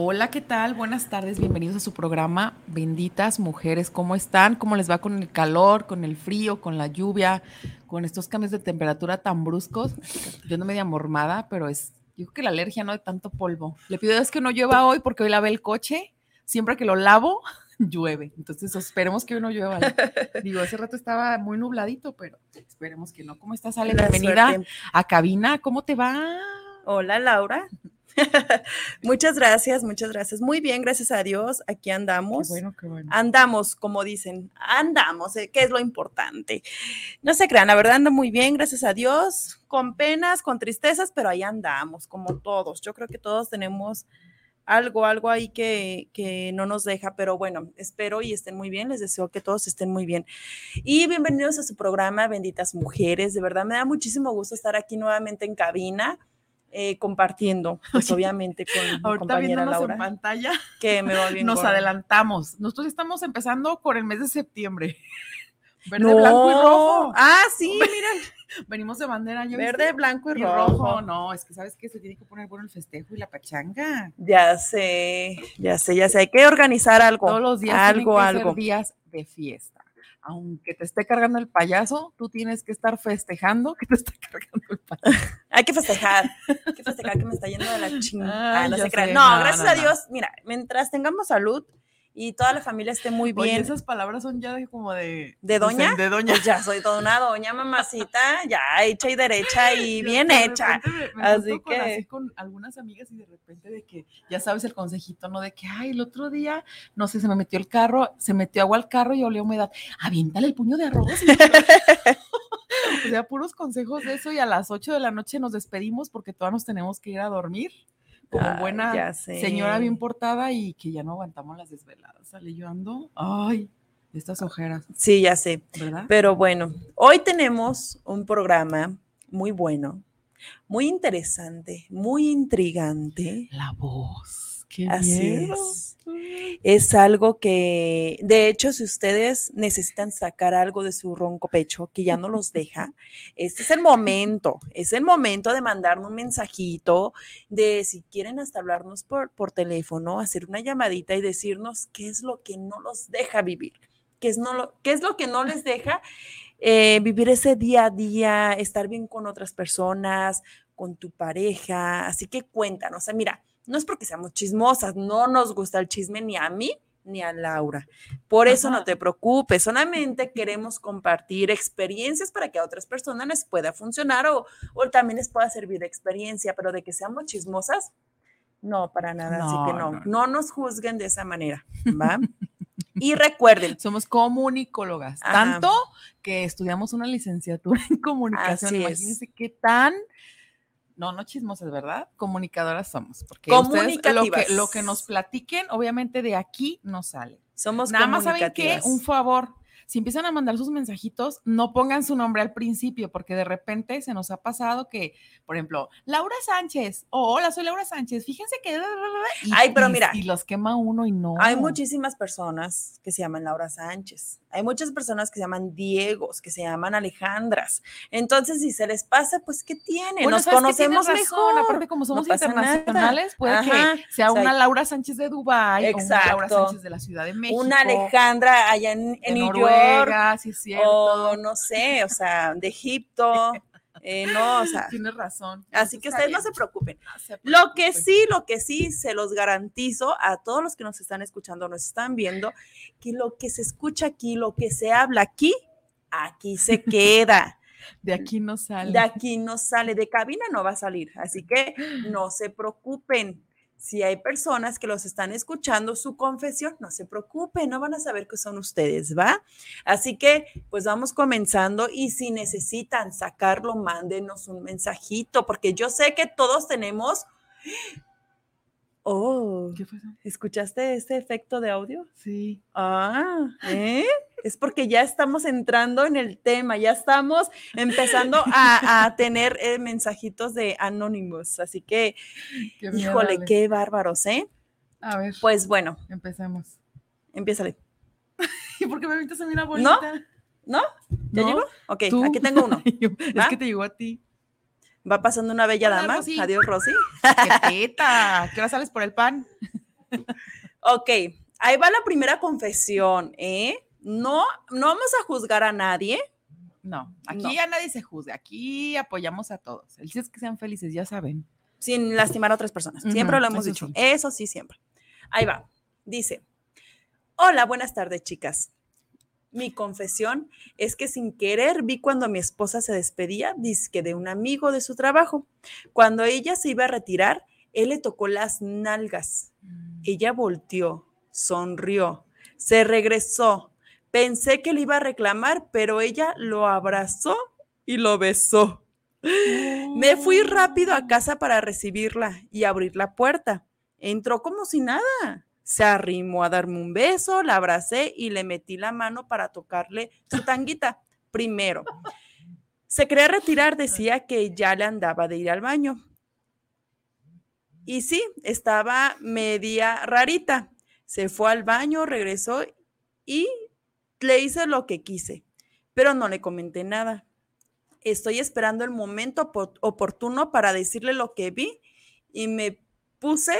Hola, ¿qué tal? Buenas tardes, bienvenidos a su programa Benditas Mujeres. ¿Cómo están? ¿Cómo les va con el calor, con el frío, con la lluvia, con estos cambios de temperatura tan bruscos? Yo no media mormada, pero es, yo creo que la alergia, ¿no? De tanto polvo. Le pido es que no llueva hoy porque hoy lavé el coche. Siempre que lo lavo, llueve. Entonces esperemos que hoy no llueva. Digo, hace rato estaba muy nubladito, pero esperemos que no. ¿Cómo estás, Ale? Bienvenida a cabina. ¿Cómo te va? Hola, Laura. muchas gracias, muchas gracias. Muy bien, gracias a Dios. Aquí andamos. Qué bueno, qué bueno. Andamos, como dicen, andamos, eh, que es lo importante. No se crean, la verdad ando muy bien, gracias a Dios, con penas, con tristezas, pero ahí andamos, como todos. Yo creo que todos tenemos algo, algo ahí que, que, no nos deja, pero bueno, espero y estén muy bien, les deseo que todos estén muy bien. Y bienvenidos a su programa, Benditas Mujeres, de verdad me da muchísimo gusto estar aquí nuevamente en cabina. Eh, compartiendo, pues obviamente con mi compañera Laura. en pantalla, que me va bien nos adelantamos. Nosotros estamos empezando con el mes de septiembre. Verde, blanco y rojo. Ah, sí, miren. Venimos de bandera. Verde, blanco y, rojo. No, es que sabes que se tiene que poner bueno el festejo y la pachanga. Ya sé, ya sé, ya sé. Hay que organizar algo. Todos los días algo, que algo. Ser días de fiesta aunque te esté cargando el payaso, tú tienes que estar festejando que te está cargando el payaso. Hay que festejar, hay que festejar que me está yendo de la chingada. No, sé, gracias no, a. Dios, mira, mientras tengamos salud y toda la familia esté muy Oye, bien. esas palabras son ya de como de... ¿De doña? De doña. Pues ya soy toda una doña, mamacita, ya hecha y derecha y bien hecha. me- me Así junto con, que- así con algunas amigas y de repente de que, ya sabes el consejito, ¿no? De que, ay, el otro día, no sé, se me metió el carro, se metió agua al carro y olió humedad. Aviéntale el puño de arroz. o sea, puros consejos de eso y a las 8 de la noche nos despedimos porque todas nos tenemos que ir a dormir. Como Ay, buena señora bien portada y que ya no aguantamos las desveladas. Sale yo ando, ay, estas ojeras, Sí, ya sé. ¿verdad? Pero bueno, hoy tenemos un programa muy bueno, muy interesante, muy intrigante. La voz. Qué Así miedo. es. Es algo que, de hecho, si ustedes necesitan sacar algo de su ronco pecho que ya no los deja, este es el momento, es el momento de mandarnos un mensajito, de si quieren hasta hablarnos por, por teléfono, hacer una llamadita y decirnos qué es lo que no los deja vivir, qué es, no lo, qué es lo que no les deja eh, vivir ese día a día, estar bien con otras personas, con tu pareja. Así que cuéntanos, o sea, mira, no es porque seamos chismosas, no nos gusta el chisme ni a mí ni a Laura. Por eso no te preocupes, solamente queremos compartir experiencias para que a otras personas les pueda funcionar o, o también les pueda servir de experiencia, pero de que seamos chismosas, no, para nada, así No, que no, no, no, no. nos juzguen de esa manera, ¿va? y recuerden, Somos comunicólogas, Ajá. tanto que estudiamos una licenciatura en comunicación. Así es. Imagínense qué tan, no, no chismosas, ¿verdad? Comunicadoras somos. Porque ustedes lo que, lo que nos platiquen, obviamente de aquí no sale. somos Nada más saben que un favor. Si empiezan a mandar sus mensajitos, no pongan su nombre al principio, porque de repente se nos ha pasado que, por ejemplo, Laura Sánchez, o hola, soy Laura Sánchez, fíjense que... y- Ay, pero mira. Y los quema uno y no. Hay muchísimas personas que se llaman Laura Sánchez. Hay muchas personas que se llaman Diegos, que se llaman Alejandras. Entonces, si se les pasa, pues, ¿qué tiene? Bueno, Nos conocemos razón, mejor. Aparte, como somos internacionales, puede Ajá, que sea o sea, una Laura Sánchez de Dubái una Laura. Sánchez de la Ciudad de México. Una Alejandra allá en, en de New York. Noruega, sí es cierto. O no sé, o sea, de Egipto. eh, no, o sea. Tienes razón. Así que ustedes no se preocupen. No se Lo que preocupen. sí, lo que sí, se los garantizo a todos los que nos están escuchando, nos están viendo, que lo que se escucha aquí, lo que se habla aquí, aquí se queda. De aquí no sale. De aquí no sale, de cabina no va a salir. Así que no se preocupen. Si hay personas que los están escuchando su confesión, no se preocupen, no van a saber que son ustedes, ¿va? Así que, pues vamos comenzando y si necesitan sacarlo, mándenos un mensajito, porque yo sé que todos tenemos... Oh, ¿Qué fue eso? ¿escuchaste este efecto de audio? Sí. Ah, ¿eh? Es porque ya estamos entrando en el tema, ya estamos empezando a, a tener eh, mensajitos de anónimos. Así que, Qué híjole, qué bárbaros, ¿eh? A ver, Pues bueno, empecemos. empiézale. ¿Y por qué me invitas a mí una bolita? ¿No? ¿Ya ¿No? llegó? Ok, ¿Tú? aquí tengo uno. Es que te llegó a ti. Va pasando una bella Hola, dama. Rosy. Adiós, Rosy. ¡Qué teta! ¿Qué hora sales por el pan? Ok, ahí va la primera confesión, ¿eh? No, no vamos a juzgar a nadie. No, aquí No. ya nadie se juzga. Aquí apoyamos a todos. El chiste es que sean felices, ya saben. sin lastimar a otras personas. Siempre lo hemos eso dicho. sí. Eso sí, siempre. Ahí va. Dice, hola, buenas tardes, chicas. Mi confesión es que sin querer vi cuando mi esposa se despedía, dizque de un amigo de su trabajo. Cuando ella se iba a retirar, él le tocó las nalgas. Ella volteó, sonrió, se regresó. Pensé que le iba a reclamar, pero ella lo abrazó y lo besó. Me fui rápido a casa para recibirla y abrir la puerta. Entró como si nada. Se arrimó a darme un beso, la abracé y le metí la mano para tocarle su tanguita primero. Se quería retirar, decía que ya le andaba de ir al baño. Y sí, estaba media rarita. Se fue al baño, regresó y le hice lo que quise, pero no le comenté nada. Estoy esperando el momento opor- oportuno para decirle lo que vi y me puse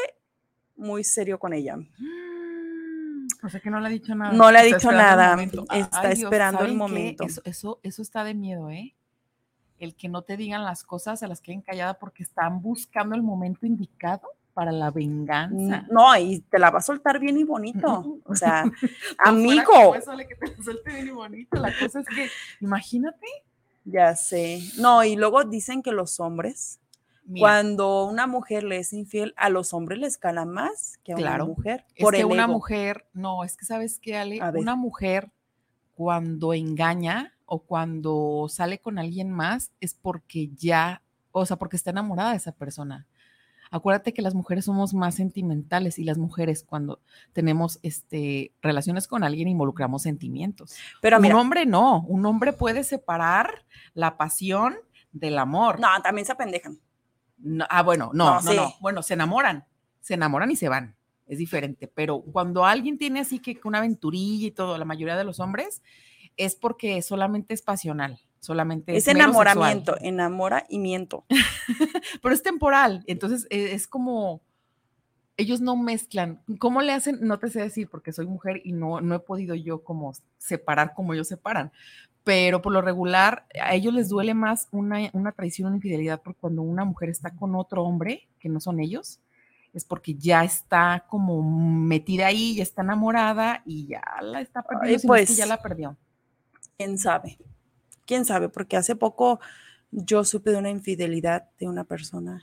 muy serio con ella. O sea que no le ha dicho nada. No le ha dicho nada, está Ay, Dios, esperando el momento. Eso, eso, eso está de miedo, ¿eh? El que no te digan las cosas, se las queden calladas porque están buscando el momento indicado para la venganza. No, y te la va a soltar bien y bonito. O sea, amigo, que te suelte bien y bonito. La cosa es que, imagínate. ya sé. No, y luego dicen que los hombres, mira, cuando una mujer le es infiel, a los hombres les cala más que a Claro. una mujer. es Por que el una ego. mujer, no, es que sabes qué, Ale, una mujer cuando engaña o cuando sale con alguien más es porque ya, o sea, porque está enamorada de esa persona. Acuérdate que las mujeres somos más sentimentales y las mujeres cuando tenemos este, relaciones con alguien involucramos sentimientos. Pero un mira, hombre no, un hombre puede separar la pasión del amor. no, también se apendejan. No, ah, bueno, no, No, no, sí. no. Bueno, se enamoran, se enamoran y se van. Es diferente. Pero cuando alguien tiene así que una aventurilla y todo, la mayoría de los hombres, es porque solamente es pasional, solamente es, Es enamoramiento, sexual. enamora y miento. Pero es temporal. Entonces eh, es como ellos no mezclan. ¿Cómo le hacen? No te sé decir porque soy mujer y no, no he podido yo como separar como ellos separan. Pero por lo regular, a ellos les duele más una, una traición, una infidelidad, porque cuando una mujer está con otro hombre, que no son ellos, es porque ya está como metida ahí, ya está enamorada y ya la está perdiendo, pues, ya la perdió. ¿Quién sabe? ¿Quién sabe? Porque hace poco yo supe de una infidelidad de una persona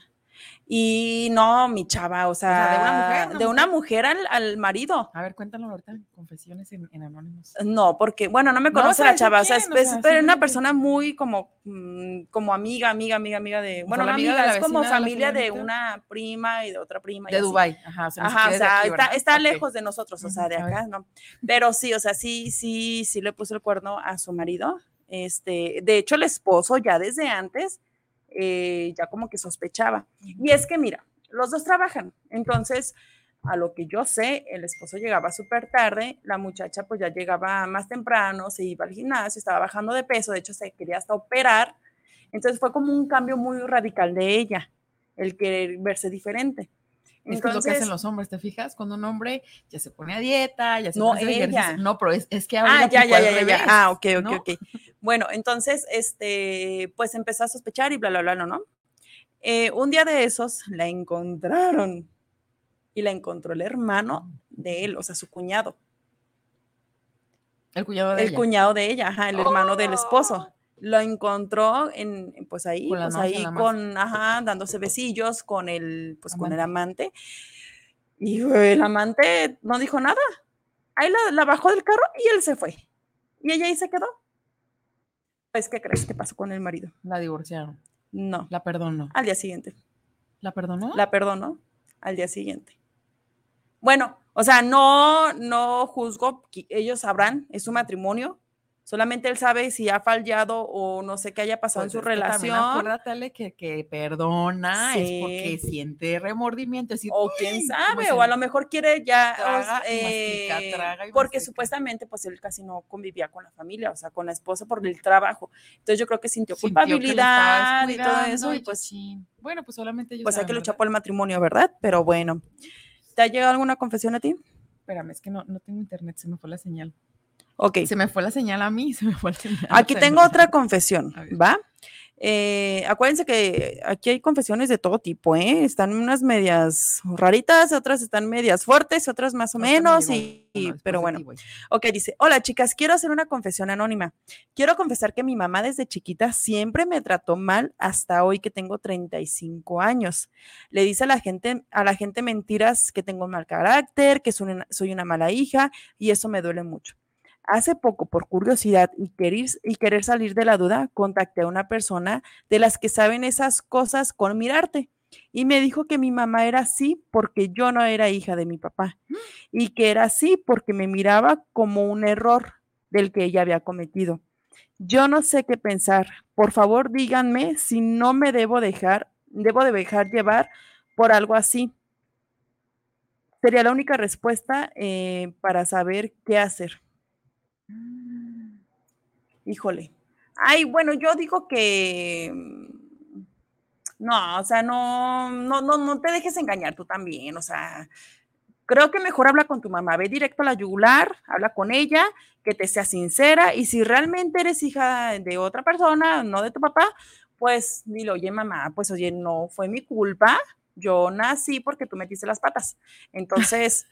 Y no, mi chava, o sea, de una mujer, una de una mujer al, al marido. A ver, cuéntalo ahorita, confesiones en, en Anónimos. No, porque, bueno, no me No conoce a la chava, o sea, es, quién, o es- sea, pero es una simplemente- persona muy como, mm, como amiga, amiga, amiga, amiga de, O bueno, sea, no amiga es como de familia de una prima y de otra prima. De. Dubai, ajá. O sea, Ajá, o sea, aquí, está, está Ok. lejos de nosotros, o sea, de acá, ¿no? Pero sí, o sea, sí, sí, sí le puso el cuerno a su marido. Este, de hecho, el esposo ya desde antes, eh, ya como que sospechaba. Y es que, mira, los dos trabajan, entonces, a lo que yo sé, el esposo llegaba súper tarde, la muchacha pues ya llegaba más temprano, se iba al gimnasio, estaba bajando de peso, de hecho se quería hasta operar, entonces fue como un cambio muy radical de ella, el querer verse diferente. Es lo que hacen los hombres, ¿te fijas? Cuando un hombre ya se pone a dieta, ya se No, pone ejercicio. No, pero es, es que ahora Ah, ya, ya, ya, ya, ya. revés, Ah, ok, ok, ¿no? ok. Bueno, entonces, este, pues empezó a sospechar y bla, bla, bla, no, ¿no? Eh, un día de esos la encontraron y la encontró el hermano de él, o sea, su cuñado, El cuñado de el ella. cuñado de ella, ajá, el hermano del esposo. Lo encontró en, pues ahí, Con pues ahí con, ajá, dándose besillos con el, pues con el amante. Y el amante no dijo nada. Ahí la, la bajó del carro y él se fue. Y ella ahí se quedó. Pues, ¿qué crees que pasó con el marido? La divorciaron. No, La perdonó. al día siguiente. ¿La perdonó? La perdonó al día siguiente. Bueno, o sea, no, no juzgo, ellos sabrán, es su matrimonio. Solamente él sabe si ha fallado o no sé qué haya pasado Pues en su es que también relación. Acuérdate, que, que perdona es Sí. porque siente remordimiento. Es decir, O quién sabe, o a lo mejor quiere ya, Traga mastica, eh, traga porque mastica. supuestamente pues él casi no convivía con la familia, o sea, con la esposa por el trabajo. Entonces yo creo que sintió sintió que culpabilidad y todo eso, y pues, chin. Bueno, pues solamente ellos pues hay que saben, luchar ¿verdad? por el matrimonio, ¿verdad? Pero bueno, ¿te ha llegado alguna confesión a ti? Espérame, es que no, no tengo internet, se me fue la señal. Ok. Se me fue la señal a mí, se me fue la señal. Aquí tengo otra confesión. ¿va? Eh, acuérdense que aquí hay confesiones de todo tipo, ¿eh? Están unas medias raritas, otras están medias fuertes, otras más o No, menos, y, pero bueno. Ok, dice, hola chicas, quiero hacer una confesión anónima. Quiero confesar que mi mamá desde chiquita siempre me trató mal hasta hoy que tengo 35 años. Le dice a la gente, a la gente mentiras que tengo mal carácter, que soy una, soy una mala hija y eso me duele mucho. Hace poco, por curiosidad y querer, y querer salir de la duda, contacté a una persona de las que saben esas cosas con mirarte y me dijo que mi mamá era así porque yo no era hija de mi papá y que era así porque me miraba como un error del que ella había cometido. Yo no sé qué pensar. Por favor, díganme si no me debo dejar, debo de dejar llevar por algo así. Sería la única respuesta eh, para saber qué hacer. Híjole. Ay, bueno, yo digo que mm, no, o sea, no, no, no, no te dejes engañar tú también, o sea, creo que mejor habla con tu mamá, ve directo a la yugular, habla con ella, que te sea sincera y si realmente eres hija de otra persona, no de tu papá, pues dile, oye mamá, pues oye, no fue mi culpa, yo nací porque tú metiste las patas. Entonces,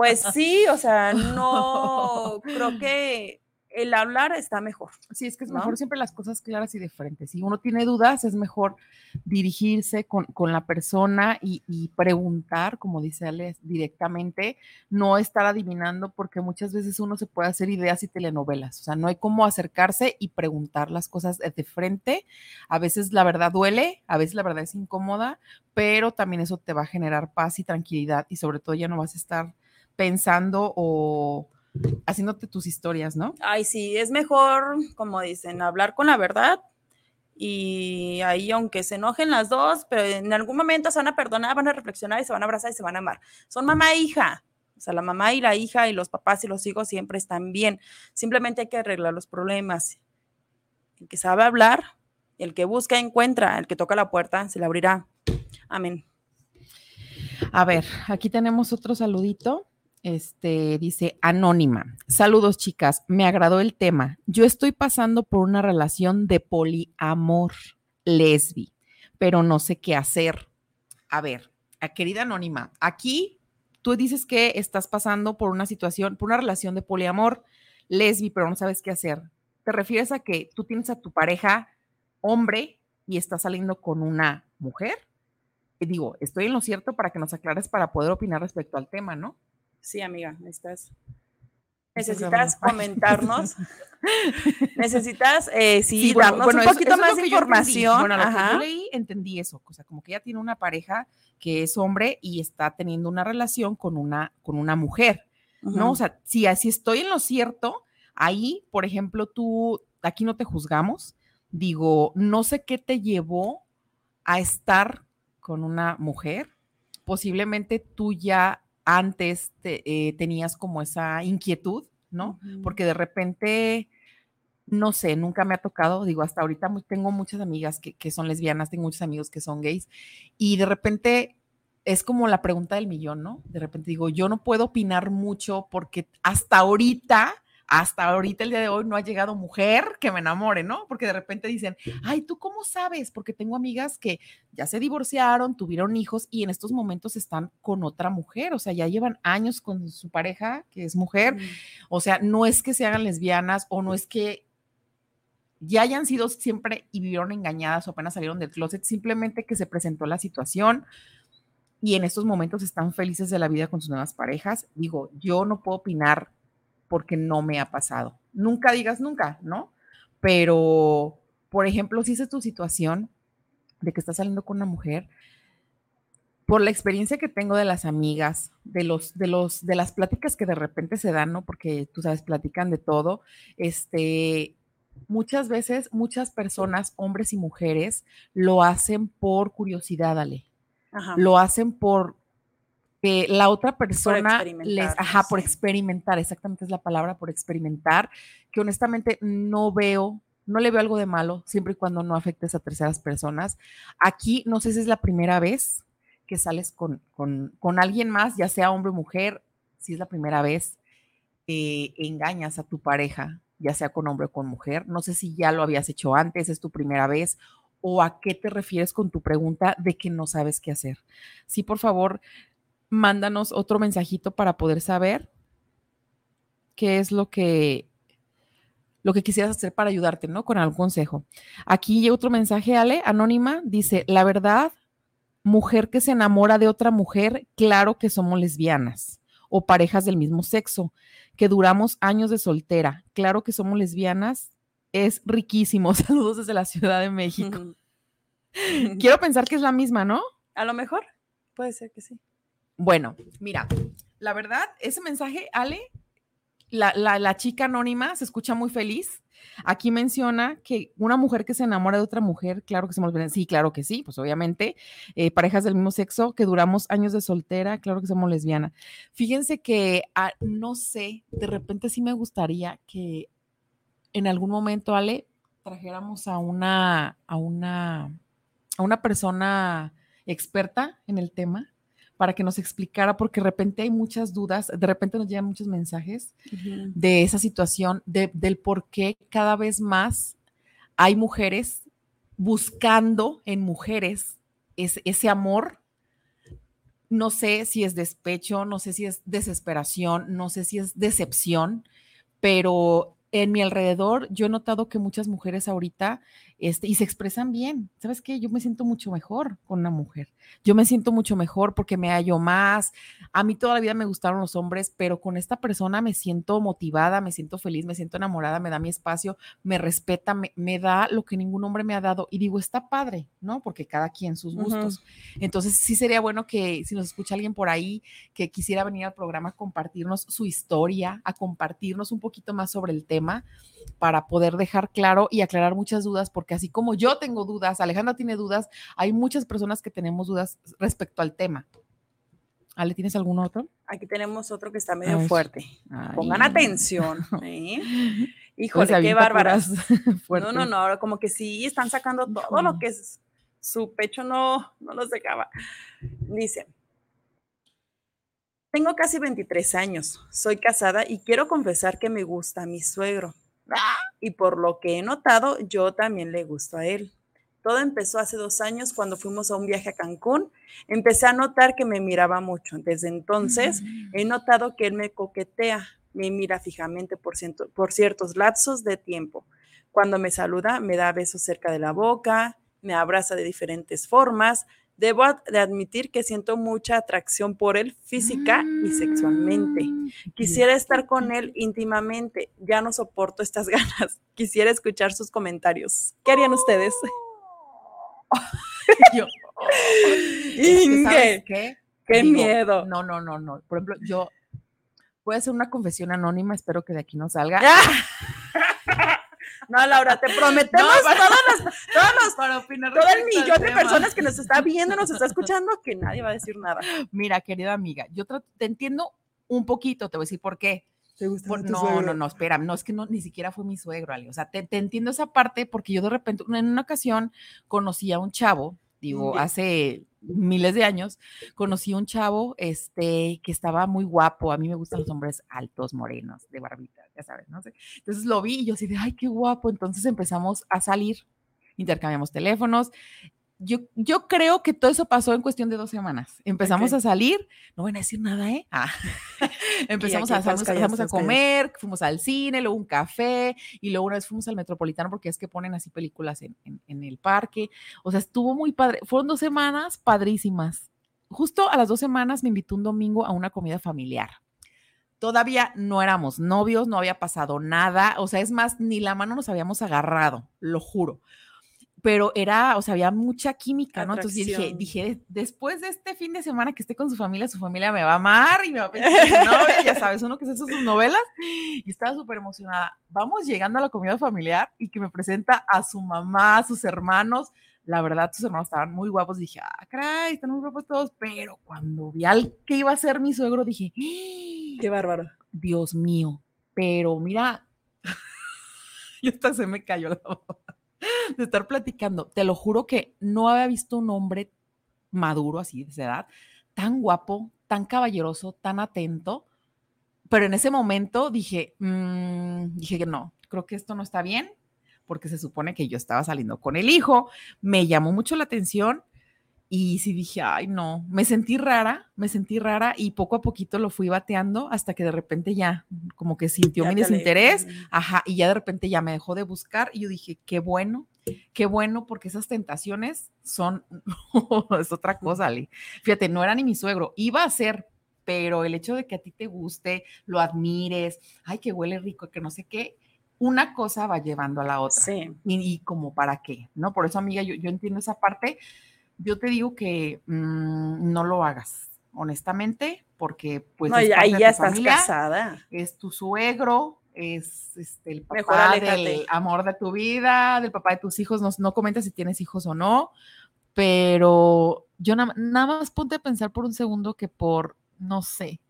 pues sí, o sea, no, creo que el hablar está mejor. Sí, es que es ¿no? mejor siempre las cosas claras y de frente. Si uno tiene dudas, es mejor dirigirse con, con la persona y, y preguntar, como dice Ale, directamente, no estar adivinando, porque muchas veces uno se puede hacer ideas y telenovelas. O sea, no hay cómo acercarse y preguntar las cosas de frente. A veces la verdad duele, a veces la verdad es incómoda, pero también eso te va a generar paz y tranquilidad y sobre todo ya no vas a estar pensando o haciéndote tus historias, ¿no? Ay, sí, es mejor, como dicen, hablar con la verdad y ahí aunque se enojen las dos, pero en algún momento se van a perdonar, van a reflexionar y se van a abrazar y se van a amar. Son mamá e hija. O sea, la mamá y la hija y los papás y los hijos siempre están bien. Simplemente hay que arreglar los problemas. El que sabe hablar, el que busca encuentra, el que toca la puerta se le abrirá. Amén. A ver, aquí tenemos otro saludito. Este dice Anónima. Saludos, chicas. Me agradó el tema. Yo estoy pasando por una relación de poliamor, lesbi, pero no sé qué hacer. A ver, a querida Anónima, aquí tú dices que estás pasando por una situación, por una relación de poliamor, lesbi, pero no sabes qué hacer. ¿Te refieres a que tú tienes a tu pareja hombre y estás saliendo con una mujer? digo, estoy en lo cierto para que nos aclares para poder opinar respecto al tema, ¿no? Sí, amiga, estás. Necesitas comentarnos. Necesitas, eh, sí, darnos un poquito más de información. Bueno, lo que yo leí, entendí eso. O sea, como que ella tiene una pareja que es hombre y está teniendo una relación con una, con una mujer, ¿no? O sea, si así estoy en lo cierto, ahí, por ejemplo, tú, aquí no te juzgamos. Digo, no sé qué te llevó a estar con una mujer. Posiblemente tú ya antes eh, tenías como esa inquietud, ¿no? Porque de repente, no sé, nunca me ha tocado, digo, hasta ahorita tengo muchas amigas que, son lesbianas, tengo muchos amigos que son gays, y de repente es como la pregunta del millón, ¿no? De repente digo, yo no puedo opinar mucho porque hasta ahorita hasta ahorita, el día de hoy, no ha llegado mujer que me enamore, ¿no? Porque de repente dicen, ay, ¿tú cómo sabes? Porque tengo amigas que ya se divorciaron, tuvieron hijos y en estos momentos están con otra mujer, o sea, ya llevan años con su pareja, que es mujer, o sea, no es que se hagan lesbianas o no es que ya hayan sido siempre y vivieron engañadas o apenas salieron del closet, simplemente que se presentó la situación y en estos momentos están felices de la vida con sus nuevas parejas. Digo, yo no puedo opinar porque no me ha pasado. Nunca digas nunca, ¿no? Pero, por ejemplo, si es tu situación de que estás saliendo con una mujer, por la experiencia que tengo de las amigas, de los, de los, de las pláticas que de repente se dan, ¿no? Porque tú sabes, platican de todo. Este, muchas veces, muchas personas, hombres y mujeres, lo hacen por curiosidad, Ale. Lo hacen por, que la otra persona les, ajá, por experimentar, exactamente es la palabra, por experimentar, que honestamente no veo, no le veo algo de malo, siempre y cuando no afectes a terceras personas. Aquí no sé si es la primera vez que sales con, con, alguien más, ya sea hombre o mujer, si es la primera vez que engañas a tu pareja, ya sea con hombre o con mujer. No sé si ya lo habías hecho antes, es tu primera vez o a qué te refieres con tu pregunta de que no sabes qué hacer. Sí, por favor, mándanos otro mensajito para poder saber qué es lo que lo que quisieras hacer para ayudarte, ¿no? Con algún consejo. Aquí hay otro mensaje, Ale, anónima, dice, la verdad, mujer que se enamora de otra mujer, claro que somos lesbianas o parejas del mismo sexo, que duramos años de soltera, claro que somos lesbianas, es riquísimo. Saludos desde la Ciudad de México. Quiero pensar que es la misma, ¿no? A lo mejor, puede ser que sí. Bueno, mira, la verdad, ese mensaje, Ale, la, chica anónima se escucha muy feliz. Aquí menciona que una mujer que se enamora de otra mujer, claro que somos Sí, claro que sí, pues obviamente. Eh, parejas del mismo sexo que duramos años de soltera, claro que somos lesbiana. Fíjense que ah, no sé, de repente sí me gustaría que en algún momento, Ale, trajéramos a una, a una, a una persona experta en el tema para que nos explicara, porque de repente hay muchas dudas, de repente nos llegan muchos mensajes de esa situación, del por qué cada vez más hay mujeres buscando en mujeres ese amor. No sé si es despecho, no sé si es desesperación, no sé si es decepción, pero en mi alrededor yo he notado que muchas mujeres ahorita este, y se expresan bien. ¿Sabes qué? Yo me siento mucho mejor con una mujer. Yo me siento mucho mejor porque me hallo más. A mí toda la vida me gustaron los hombres, pero con esta persona me siento motivada, me siento feliz, me siento enamorada, me da mi espacio, me respeta, me, da lo que ningún hombre me ha dado. Y digo, está padre, ¿no? Porque cada quien sus gustos. Entonces, sí sería bueno que si nos escucha alguien por ahí que quisiera venir al programa a compartirnos su historia, a compartirnos un poquito más sobre el tema para poder dejar claro y aclarar muchas dudas, porque así como yo tengo dudas, Alejandra tiene dudas, hay muchas personas que tenemos dudas respecto al tema. Ale, ¿tienes algún otro? Aquí tenemos otro que está medio fuerte. Pongan atención. ¿eh? Híjole, qué bárbaras. no, no, no, como que sí están sacando todo lo que es, su pecho no, no los dejaba. Dice, tengo casi 23 años, soy casada y quiero confesar que me gusta mi suegro. Y por lo que he notado, yo también le gusto a él. Todo empezó hace dos años cuando fuimos a un viaje a Cancún. Empecé a notar que me miraba mucho. Desde entonces he notado que él me coquetea, me mira fijamente por, por ciertos lapsos de tiempo. Cuando me saluda, me da besos cerca de la boca, me abraza de diferentes formas, Debo de admitir que siento mucha atracción por él física y sexualmente. Mm, Quisiera estar con él íntimamente. Ya no soporto estas ganas. Quisiera escuchar sus comentarios. ¿Qué harían ustedes? Yo, Inge, ¿sabes qué? qué Digo, miedo. No, no, no, no. Por ejemplo, yo voy a hacer una confesión anónima, espero que de aquí no salga. No, Laura, te prometemos No, para- todas las, Para opinar todo el millón de personas que nos está viendo, nos está escuchando, que nadie va a decir nada. Mira, querida amiga, yo te entiendo un poquito, te voy a decir por qué. ¿Te gusta Por- no, no, no, espera, no, es que no, ni siquiera fue mi suegro, Ale. O sea, te, te entiendo esa parte porque yo de repente, en una ocasión, conocí a un chavo, digo, hace miles de años, conocí a un chavo este, que estaba muy guapo. A mí me gustan los hombres altos, morenos, de barbita, ya sabes, no sé. Entonces lo vi y yo así de, ay, qué guapo. Entonces empezamos a salir, intercambiamos teléfonos. Yo, yo creo que todo eso pasó en cuestión de dos semanas. Empezamos Ok. a salir, no van a decir nada, ¿eh? Ah. empezamos, a, empezamos a comer, fuimos al cine, luego un café y luego una vez fuimos al Metropolitano porque es que ponen así películas en, en- en el parque. O sea, estuvo muy padre. Fueron dos semanas padrísimas. Justo a las dos semanas me invitó un domingo a una comida familiar. Todavía no éramos novios, no había pasado nada. O sea, es más, ni la mano nos habíamos agarrado, lo juro. Pero era, o sea, había mucha química, ¿no? Entonces dije, dije, después de este fin de semana que esté con su familia, su familia me va a amar y me va a pensar ya sabes, uno que se hace sus novelas. Y estaba súper emocionada. Vamos llegando a la comida familiar y que me presenta a su mamá, a sus hermanos. La verdad, sus hermanos estaban muy guapos. Dije, ah, caray, están muy guapos todos. Pero cuando vi al que iba a ser mi suegro, dije, "Ah, Qué bárbaro. Dios mío. Pero mira, y hasta se me cayó la baba de estar platicando. Te lo juro que no había visto un hombre maduro así de esa edad, tan guapo, tan caballeroso, tan atento. Pero en ese momento dije, mm, dije que no, creo que esto no está bien, porque se supone que yo estaba saliendo con el hijo. Me llamó mucho la atención y sí dije, ay, no, me sentí rara, me sentí rara y poco a poquito lo fui bateando hasta que de repente ya como que sintió Ya mi desinterés, ajá, y ya de repente ya me dejó de buscar y yo dije, qué bueno, qué bueno, porque esas tentaciones son, es otra cosa, Ale. Fíjate, no era ni mi suegro, iba a ser, pero el hecho de que a ti te guste, lo admires, ay, que huele rico, que no sé qué, una cosa va llevando a la otra Sí. y, y como para qué, ¿no? Por eso, amiga, yo, yo entiendo esa parte. Yo te digo que mm, no lo hagas, honestamente, porque pues no, es ahí ya tu estás familia, casada. es tu suegro, es este, el papá del amor de tu vida, del papá de tus hijos, no, no comenta si tienes hijos o no, pero yo na- nada más ponte a pensar por un segundo que por, no sé,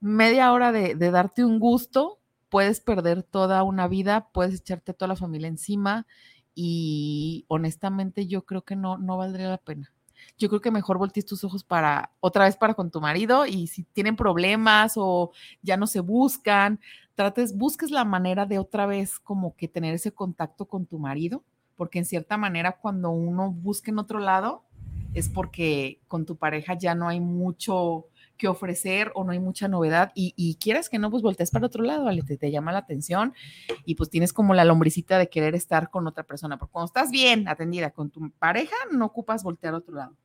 media hora de, de darte un gusto, puedes perder toda una vida, puedes echarte a toda la familia encima y honestamente yo creo que no, no valdría la pena. Yo creo que mejor voltees tus ojos para otra vez para con tu marido y si tienen problemas o ya no se buscan, trates, busques la manera de otra vez como que tener ese contacto con tu marido, porque en cierta manera cuando uno busca en otro lado es porque con tu pareja ya no hay mucho que ofrecer o no hay mucha novedad y, y quieres que no, pues voltees para otro lado. Te, te llama la atención y pues tienes como la lombricita de querer estar con otra persona, porque cuando estás bien atendida con tu pareja, no ocupas voltear a otro lado.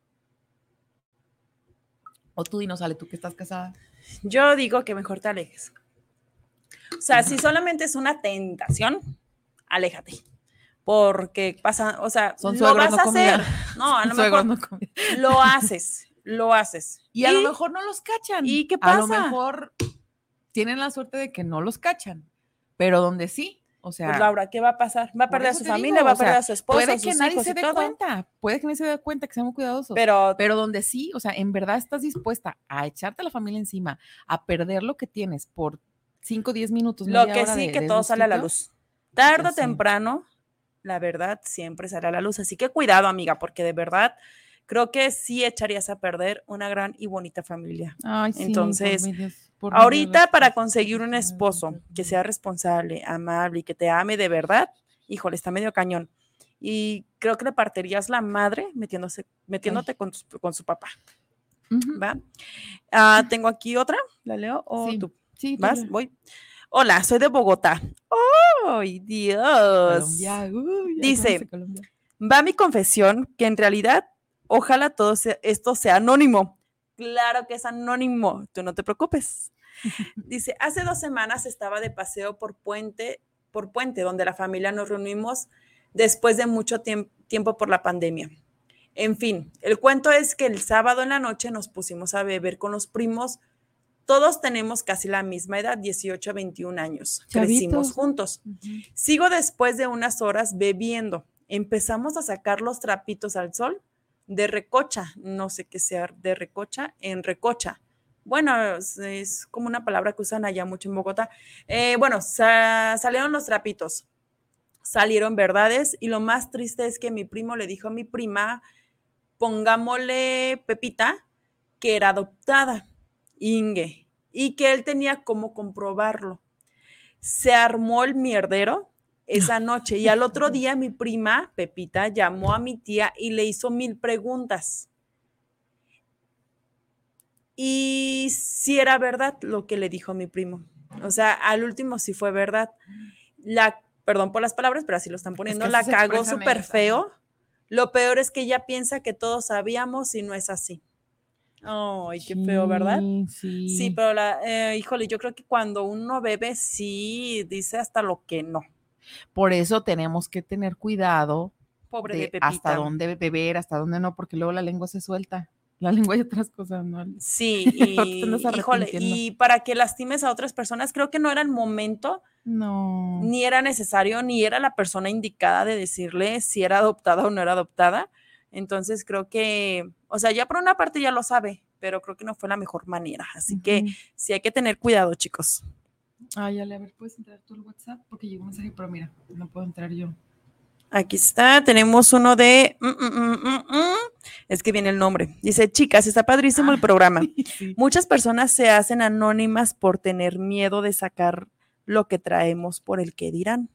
O tú dinos, Ale, tú que estás casada. Yo digo que mejor te alejes. O sea, si solamente es una tentación, aléjate. Porque pasa, o sea, Son lo vas no a comida. hacer. No, a lo Suegros, mejor no lo haces, lo haces. Y a lo mejor no los cachan. ¿Y qué A lo pasa? mejor tienen la suerte de que no los cachan, pero donde sí, o sea, Pues Laura, ¿qué va a pasar? Va a perder a su familia, digo, va a sea, perder a su esposa, puede que nadie se dé todo. cuenta, puede que nadie se dé cuenta, que sean muy cuidadosos. Pero, Pero, donde sí, o sea, en verdad estás dispuesta a echarte a la familia encima, a perder lo que tienes por 5 o 10 minutos. lo que sí, de- que de todo sale a la luz. Tarde o sí. temprano, la verdad siempre sale a la luz. Así que cuidado, amiga, porque de verdad creo que sí echarías a perder una gran y bonita familia. Ay, sí, Entonces, Dios, por Dios, Ahorita para conseguir un esposo que sea responsable, amable y que te ame de verdad, híjole, está medio cañón. Y creo que le partirías la madre metiéndose, metiéndote con, con su papá, Ujú, ¿va? Ah, tengo aquí otra, ¿la leo o Sí, tú? Sí, ¿Vas? Voy. Hola, soy de Bogotá. ¡Ay, Dios! Colombia, ya Dice. Va mi confesión que en realidad Ojalá todo esto sea anónimo. Claro que es anónimo, tú no te preocupes. Dice, hace dos semanas estaba de paseo por Puente, por Puente, donde la familia nos reunimos después de mucho tiempo por la pandemia. En fin, el cuento es que el sábado en la noche nos pusimos a beber con los primos. Todos tenemos casi la misma edad, 18 a 21 años. Crecimos juntos. Sigo después de unas horas bebiendo. Empezamos a sacar los trapitos al sol de recocha, no sé qué sea de recocha, en recocha. Bueno, es, como una palabra que usan allá mucho en Bogotá. Eh, bueno, salieron los trapitos, salieron verdades y lo más triste es que mi primo le dijo a mi prima, pongámosle Pepita, que era adoptada, Inge, y que él tenía cómo comprobarlo. Se armó el mierdero esa noche y al otro día mi prima, Pepita, llamó a mi tía y le hizo mil preguntas. Y si era verdad lo que le dijo mi primo. O sea, al último sí fue verdad. La, perdón por las palabras, pero así lo están poniendo, la cagó súper feo lo peor es que ella piensa que todos sabíamos y no es así. Ay, qué feo, ¿verdad? Sí. Sí, pero la, eh, híjole, yo creo que cuando uno bebe, sí dice hasta lo que no. Por eso tenemos que tener cuidado. Pobre de, Hasta dónde beber, hasta dónde no, porque luego la lengua se suelta. La lengua y otras cosas, ¿no? Sí, y, híjole, y para que lastimes a otras personas, creo que no era el momento no. Ni era necesario, ni era la persona indicada de decirle si era adoptada o no era adoptada. Entonces creo que, o sea, ya por una parte ya lo sabe, pero creo que no fue la mejor manera. Así que sí hay que tener cuidado, chicos. Ay, Ale, a ver, ¿puedes entrar tú al WhatsApp? Porque llegó un mensaje, pero mira, no puedo entrar yo. Aquí está, tenemos uno de... Mm, mm, mm, es que viene el nombre. Dice, chicas, está padrísimo el programa. Muchas personas se hacen anónimas por tener miedo de sacar lo que traemos por el que dirán.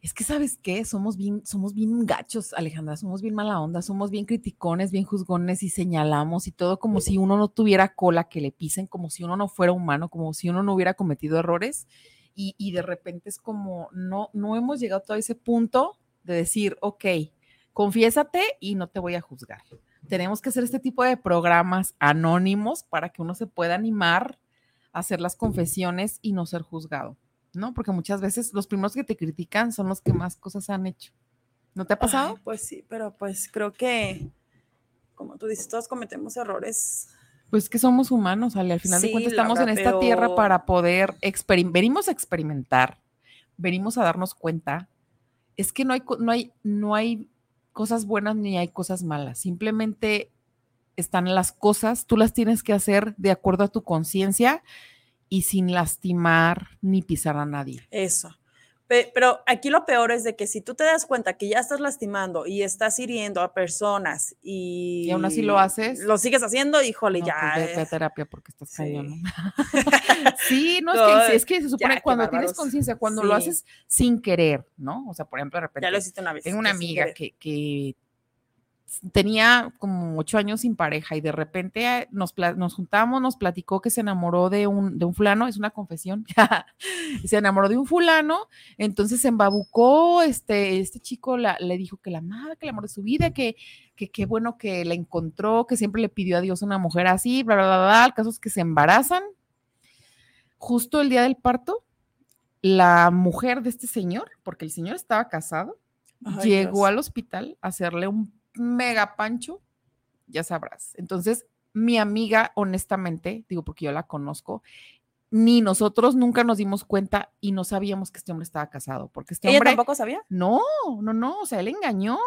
Es que, ¿sabes qué? Somos bien, somos bien gachos, Alejandra, somos bien mala onda, somos bien criticones, bien juzgones y señalamos y todo como si uno no tuviera cola que le pisen, como si uno no fuera humano, como si uno no hubiera cometido errores. Y, y de repente es como, no, no hemos llegado a ese punto de decir, ok, confiésate y no te voy a juzgar. Tenemos que hacer este tipo de programas anónimos para que uno se pueda animar hacer las confesiones y no ser juzgado, ¿no? Porque muchas veces los primeros que te critican son los que más cosas han hecho. ¿No te ha pasado? pues sí, pero pues creo que, como tú dices, todos cometemos errores. Pues que somos humanos, Ale. Al final de cuentas estamos en esta tierra para poder, venimos a experimentar, venimos a darnos cuenta. Es que no hay, no hay, no hay cosas buenas ni hay cosas malas. Simplemente están las cosas, tú las tienes que hacer de acuerdo a tu conciencia y sin lastimar ni pisar a nadie. Eso. Pero aquí lo peor es de que si tú te das cuenta que ya estás lastimando y estás hiriendo a personas y, y aún así lo haces, lo sigues haciendo, híjole, ya. Pues ve, terapia porque estás sí. ¿no? sí, no, es, que, es que se supone cuando tienes conciencia, cuando lo haces sin querer, ¿no? O sea, por ejemplo, de repente. Ya lo hiciste una vez. Tengo una amiga que, que tenía como ocho años sin pareja y de repente eh, nos, nos juntamos, nos platicó que se enamoró de un, de un fulano, es una confesión, se enamoró de un fulano, entonces se embabucó, este, este chico la, le dijo que la amaba, que el amor de su vida, que qué bueno que la encontró, que siempre le pidió a Dios una mujer así, bla, bla, bla, bla, el caso es que se embarazan. Justo el día del parto, la mujer de este señor, porque el señor estaba casado, llegó al hospital a hacerle un mega pancho, ya sabrás. Entonces, mi amiga, honestamente, digo porque yo la conozco, ni nosotros nunca nos dimos cuenta y no sabíamos que este hombre estaba casado, porque este ¿Ella hombre... tampoco sabía? No, no, no, o sea, él engañó.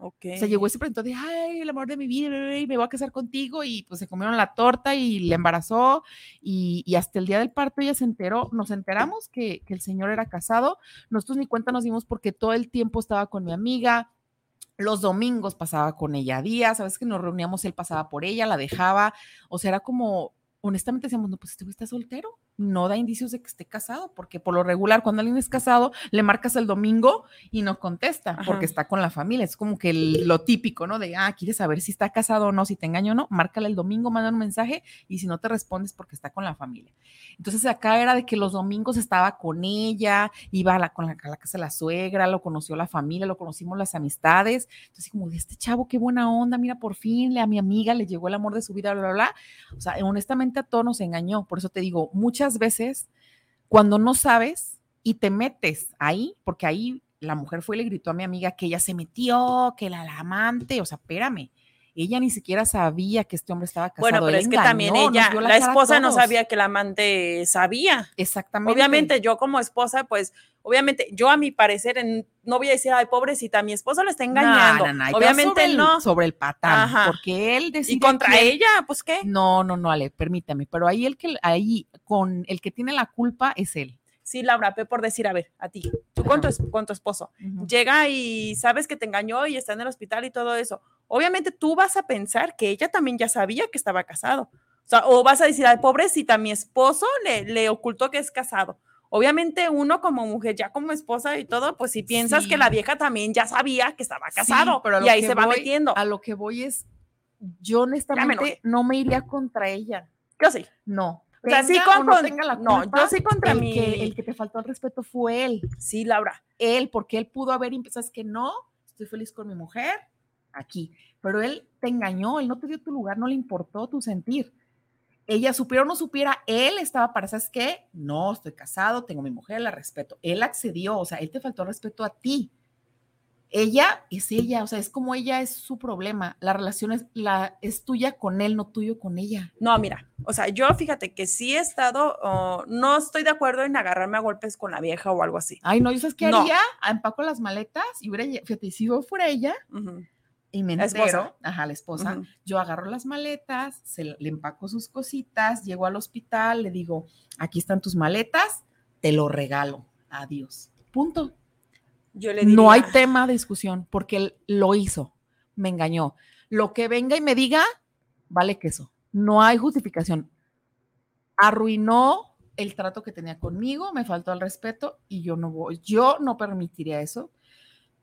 Ok. O sea, llegó ese pronto de, ay, el amor de mi vida, y me voy a casar contigo, y pues se comieron la torta y le embarazó, y, y hasta el día del parto ella se enteró, nos enteramos que, que el señor era casado, nosotros ni cuenta nos dimos porque todo el tiempo estaba con mi amiga, los domingos pasaba con ella días, sabes que nos reuníamos, él pasaba por ella, la dejaba, o sea, era como, honestamente decíamos, no, pues este güey está soltero. No da indicios de que esté casado, porque por lo regular cuando alguien es casado, le marcas el domingo y no contesta, Ajá. porque está con la familia. Es como que el- lo típico, ¿no? De, ah, quieres saber si está casado o no, si te engañó o no, márcale el domingo, manda un mensaje y si no te respondes porque está con la familia. Entonces acá era de que los domingos estaba con ella, iba a la, con la, a la casa de la suegra, lo conoció la familia, lo conocimos las amistades. Entonces como de este chavo, qué buena onda, mira, por fin le- a mi amiga le llegó el amor de su vida, bla, bla, bla. O sea, honestamente a todos nos engañó. Por eso te digo, muchas veces cuando no sabes y te metes ahí, porque ahí la mujer fue y le gritó a mi amiga que ella se metió, que la, la amante, o sea, espérame. Ella ni siquiera sabía que este hombre estaba casado. Bueno, pero él es que también engañó, ella, la, esposa no sabía que el amante sabía. Exactamente. Obviamente, yo como esposa, pues, obviamente, yo a mi parecer, en- no voy a decir, ay, pobrecita, mi esposo le está engañando. No, no, no, Obviamente sobre el- no. sobre el patán, Ajá. porque él decide Y contra ella, pues, ¿qué? No, no, no, Ale, permítame, pero ahí el que ahí con el que tiene la culpa es él. Sí, Laura, pe por decir, a ver, a ti, tú con tu, con tu esposo, llega y sabes que te engañó y está en el hospital y todo eso. Obviamente tú vas a pensar que ella también ya sabía que estaba casado. O sea, o vas a decir, ay, pobrecita, mi esposo le, le ocultó que es casado. Obviamente uno como mujer, ya como esposa y todo, pues si piensas Sí. que la vieja también ya sabía que estaba Sí, casado pero y ahí se va metiendo. A lo que voy es, yo honestamente no me iría contra ella. Yo sí. No. O sea, sí Tenga con- o no con- tenga la no, culpa, yo sí contra el mi- Que, el que te faltó el respeto fue él. Sí, Laura. Él, porque él pudo haber empezado, es que no, estoy feliz con mi mujer, aquí. Pero él te engañó, él no te dio tu lugar, no le importó tu sentir. Ella supiera o no supiera, él estaba para, ¿sabes qué? No, estoy casado, tengo mi mujer, la respeto. Él accedió, o sea, él te faltó el respeto a ti. Ella es ella, o sea, es como ella es su problema. La relación es, la, es tuya con él, no tuyo con ella. No, mira, o sea, yo fíjate que sí he estado, oh, no estoy de acuerdo en agarrarme a golpes con la vieja o algo así. Ay, no, ¿yo sabes qué No. haría? Empaco las maletas y hubiera, fíjate, si yo fuera ella Ujú, y me La esposa. entero, ajá, la esposa, ujú. yo agarro las maletas, se, le empaco sus cositas, llego al hospital, le digo, aquí están tus maletas, te lo regalo, adiós. Punto. Yo le No hay tema de discusión porque él lo hizo, me engañó. Lo que venga y me diga, vale queso. No hay justificación. Arruinó el trato que tenía conmigo, me faltó el respeto y yo no voy, yo no permitiría eso.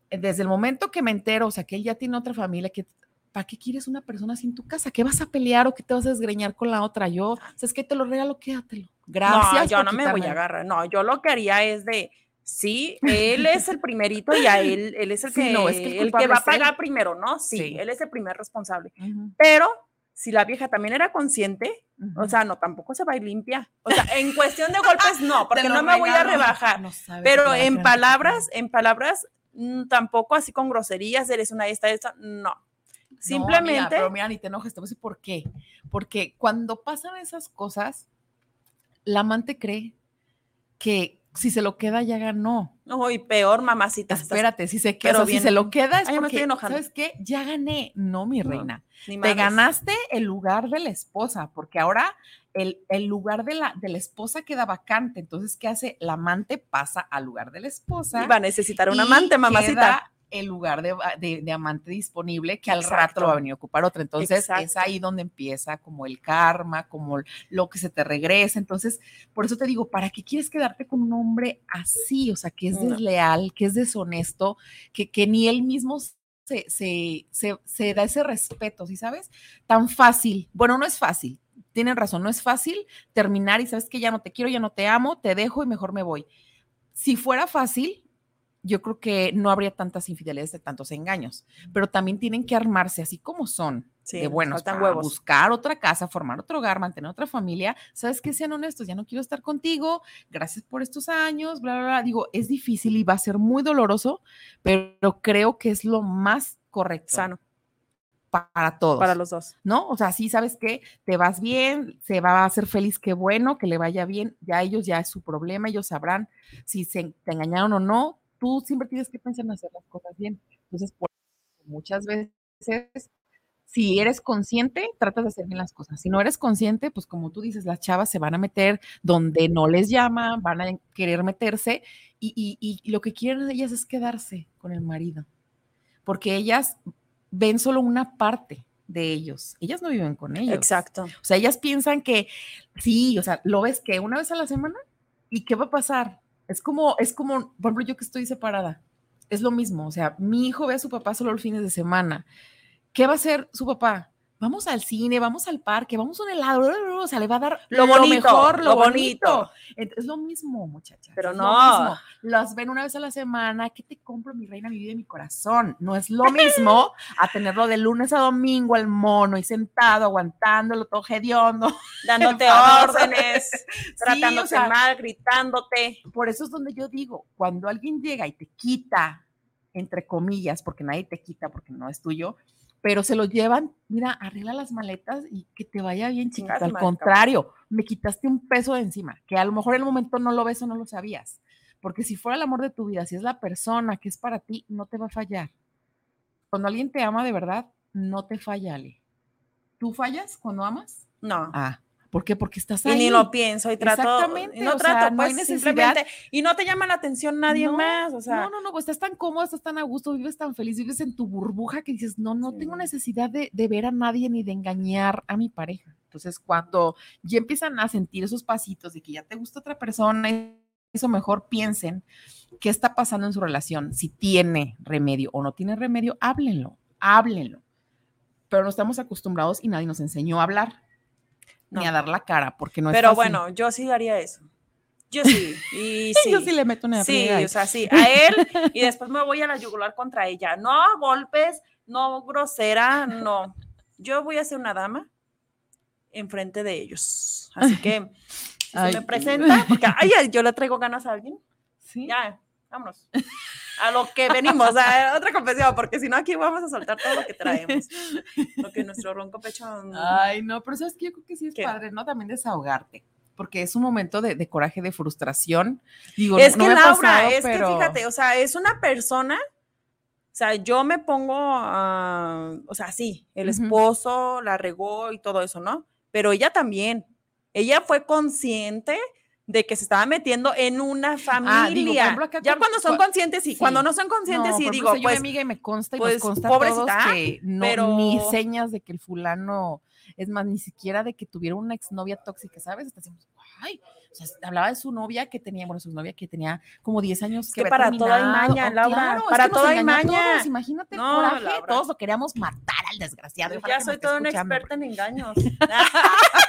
Desde el momento que me entero, o sea, que él ya tiene otra familia, que ¿para qué quieres una persona en tu casa? ¿Qué vas a pelear o qué te vas a desgreñar con la otra? Yo, ¿sabes qué? Te lo regalo, quédatelo. Gracias. no, yo no me voy quitarme". a agarrar, no, yo lo que haría es de, sí, él es el primerito y a él, él es el Sí, que, no, es que el el que va a pagar primero, ¿no? Sí, Sí. él es el primer responsable. Pero si la vieja también era consciente, o ujú. sea, no, tampoco se va a ir limpia. O sea, en cuestión de golpes, no, porque no me voy a rebajar. No Pero en palabras, en palabras, mm, tampoco así con groserías, eres una esta, esta, no. No, Simplemente, mira, pero mira, ni te enojes, te voy a decir por qué. Porque cuando pasan esas cosas, la amante cree que si se lo queda ya ganó. no, y peor, mamacita. estás- Espérate, si se pero queda, si bien- se lo queda es Ay, ya me estoy enojando. ¿sabes qué? Ya gané. No, mi reina. Te ganaste el lugar de la esposa, porque ahora el, el lugar de la, de la esposa queda vacante. Entonces, ¿qué hace? La amante pasa al lugar de la esposa. Y va a necesitar un amante, mamacita. El lugar de, de- de amante disponible que al rato Exacto. lo va a venir a ocupar otra. Entonces es ahí donde empieza como el karma, como lo que se te regresa. Entonces, por eso te digo, ¿para qué quieres quedarte con un hombre así? O sea, que es No. desleal, que es deshonesto, que, que ni él mismo se, se, se, se da ese respeto, ¿sí sabes? Tan fácil. Bueno, no es fácil. Tienen razón, no es fácil terminar y sabes que ya no te quiero, ya no te amo, te dejo y mejor me voy. Si fuera fácil, yo creo que no habría tantas infidelidades de tantos engaños, pero también tienen que armarse así como son, Sí, de buenos, faltan para huevos. buscar otra casa, formar otro hogar, mantener otra familia, sabes que sean honestos, ya no quiero estar contigo, gracias por estos años, bla, bla, bla. Digo, es difícil y va a ser muy doloroso, pero creo que es lo más correcto Sano, para todos. para los dos. ¿no? O sea, sí sabes que te vas bien, se va a hacer feliz, qué bueno, que le vaya bien, ya ellos ya es su problema, ellos sabrán si se te engañaron o no, tú siempre tienes que pensar en hacer las cosas bien. Entonces, por muchas veces, si eres consciente, tratas de hacer bien las cosas. Si no eres consciente, pues como tú dices, las chavas se van a meter donde no les llaman, van a querer meterse y, y- y lo que quieren ellas es quedarse con el marido, porque ellas ven solo una parte de ellos. Ellas no viven con ellos. Exacto. O sea, ellas piensan que sí, o sea, lo ves que una vez a la semana y qué va a pasar. Es como, es como, por ejemplo, yo que estoy separada, es lo mismo. O sea, mi hijo ve a su papá solo los fines de semana. ¿Qué va a hacer su papá? Vamos al cine, vamos al parque, vamos a un helado, o sea, le va a dar Lo bonito, mejor, lo, lo bonito. bonito. Es lo mismo, muchachas. Pero lo no. mismo. Las ven una vez a la semana. ¿Qué te compro, mi reina, mi vida y mi corazón? No es lo mismo a tenerlo de lunes a domingo al mono y sentado, aguantándolo, todo hediondo. Dándote órdenes, tratándote o sea, mal, gritándote. Por eso es donde yo digo, cuando alguien llega y te quita, entre comillas, porque nadie te quita porque no es tuyo, pero se lo llevan, mira, arregla las maletas y que te vaya bien, tu Al contrario, me quitaste un peso de encima, que a lo mejor en el momento no lo ves o no lo sabías. Porque si fuera el amor de tu vida, si es la persona que es para ti, no te va a fallar. Cuando alguien te ama de verdad, no te falla, Ale. ¿Tú fallas cuando amas? No. Ah, ¿por qué? Porque estás y ahí. ni lo pienso y trato. Exactamente, Y no sea, trato, no pues necesidad. simplemente. Y no te llama la atención nadie No, más. O sea, no, no, no, pues estás tan cómodo, estás tan a gusto, vives tan feliz, vives en tu burbuja que dices, no, no tengo necesidad de, de ver a nadie ni de engañar a mi pareja. Entonces, cuando ya empiezan a sentir esos pasitos de que ya te gusta otra persona, eso mejor piensen qué está pasando en su relación, si tiene remedio o no tiene remedio, háblenlo, háblenlo. Pero no estamos acostumbrados y nadie nos enseñó a hablar ni No. a dar la cara, porque no es pero bueno, yo sí haría eso. Yo sí. Y sí. Yo sí le meto una Sí, o sea, sí, a él y después me voy a la yugular contra ella. No golpes, no grosera, no. Yo voy a ser una dama enfrente de ellos. Así que si Ay, se me presenta, porque ay, yo le traigo ganas a alguien. Sí. Ya, vámonos. A lo que venimos, a otra confesión, porque si no aquí vamos a soltar todo lo que traemos. Lo que nuestro ronco pecho. Ay, no, pero sabes que yo creo que sí es ¿Qué? padre, ¿no? También desahogarte, porque es un momento de, de coraje, de frustración. Digo, Es no que ha Laura, pasado, es pero- que fíjate, o sea, es una persona, o sea, yo me pongo, ah, o sea, sí, el Ujú. esposo la regó y todo eso, ¿no? Pero ella también, ella fue consciente de que se estaba metiendo en una Ah, familia. digo, por ejemplo, acá ya cuando son conscientes, sí. cuando no son conscientes, No, por digo, yo pues, mi amiga y me consta y pues, nos consta todos que no, ni pero- señas de que el fulano, es más, ni siquiera de que tuviera una exnovia tóxica, ¿sabes? Hasta decimos, ay, o sea, hablaba de su novia que tenía, bueno, su novia que tenía como 10 años que había para todo hay maña, Oh, Laura, claro, es para que todo hay maña. todos, Imagínate No, coraje, todos lo queríamos matar al desgraciado. Yo ya que soy toda una experta en engaños.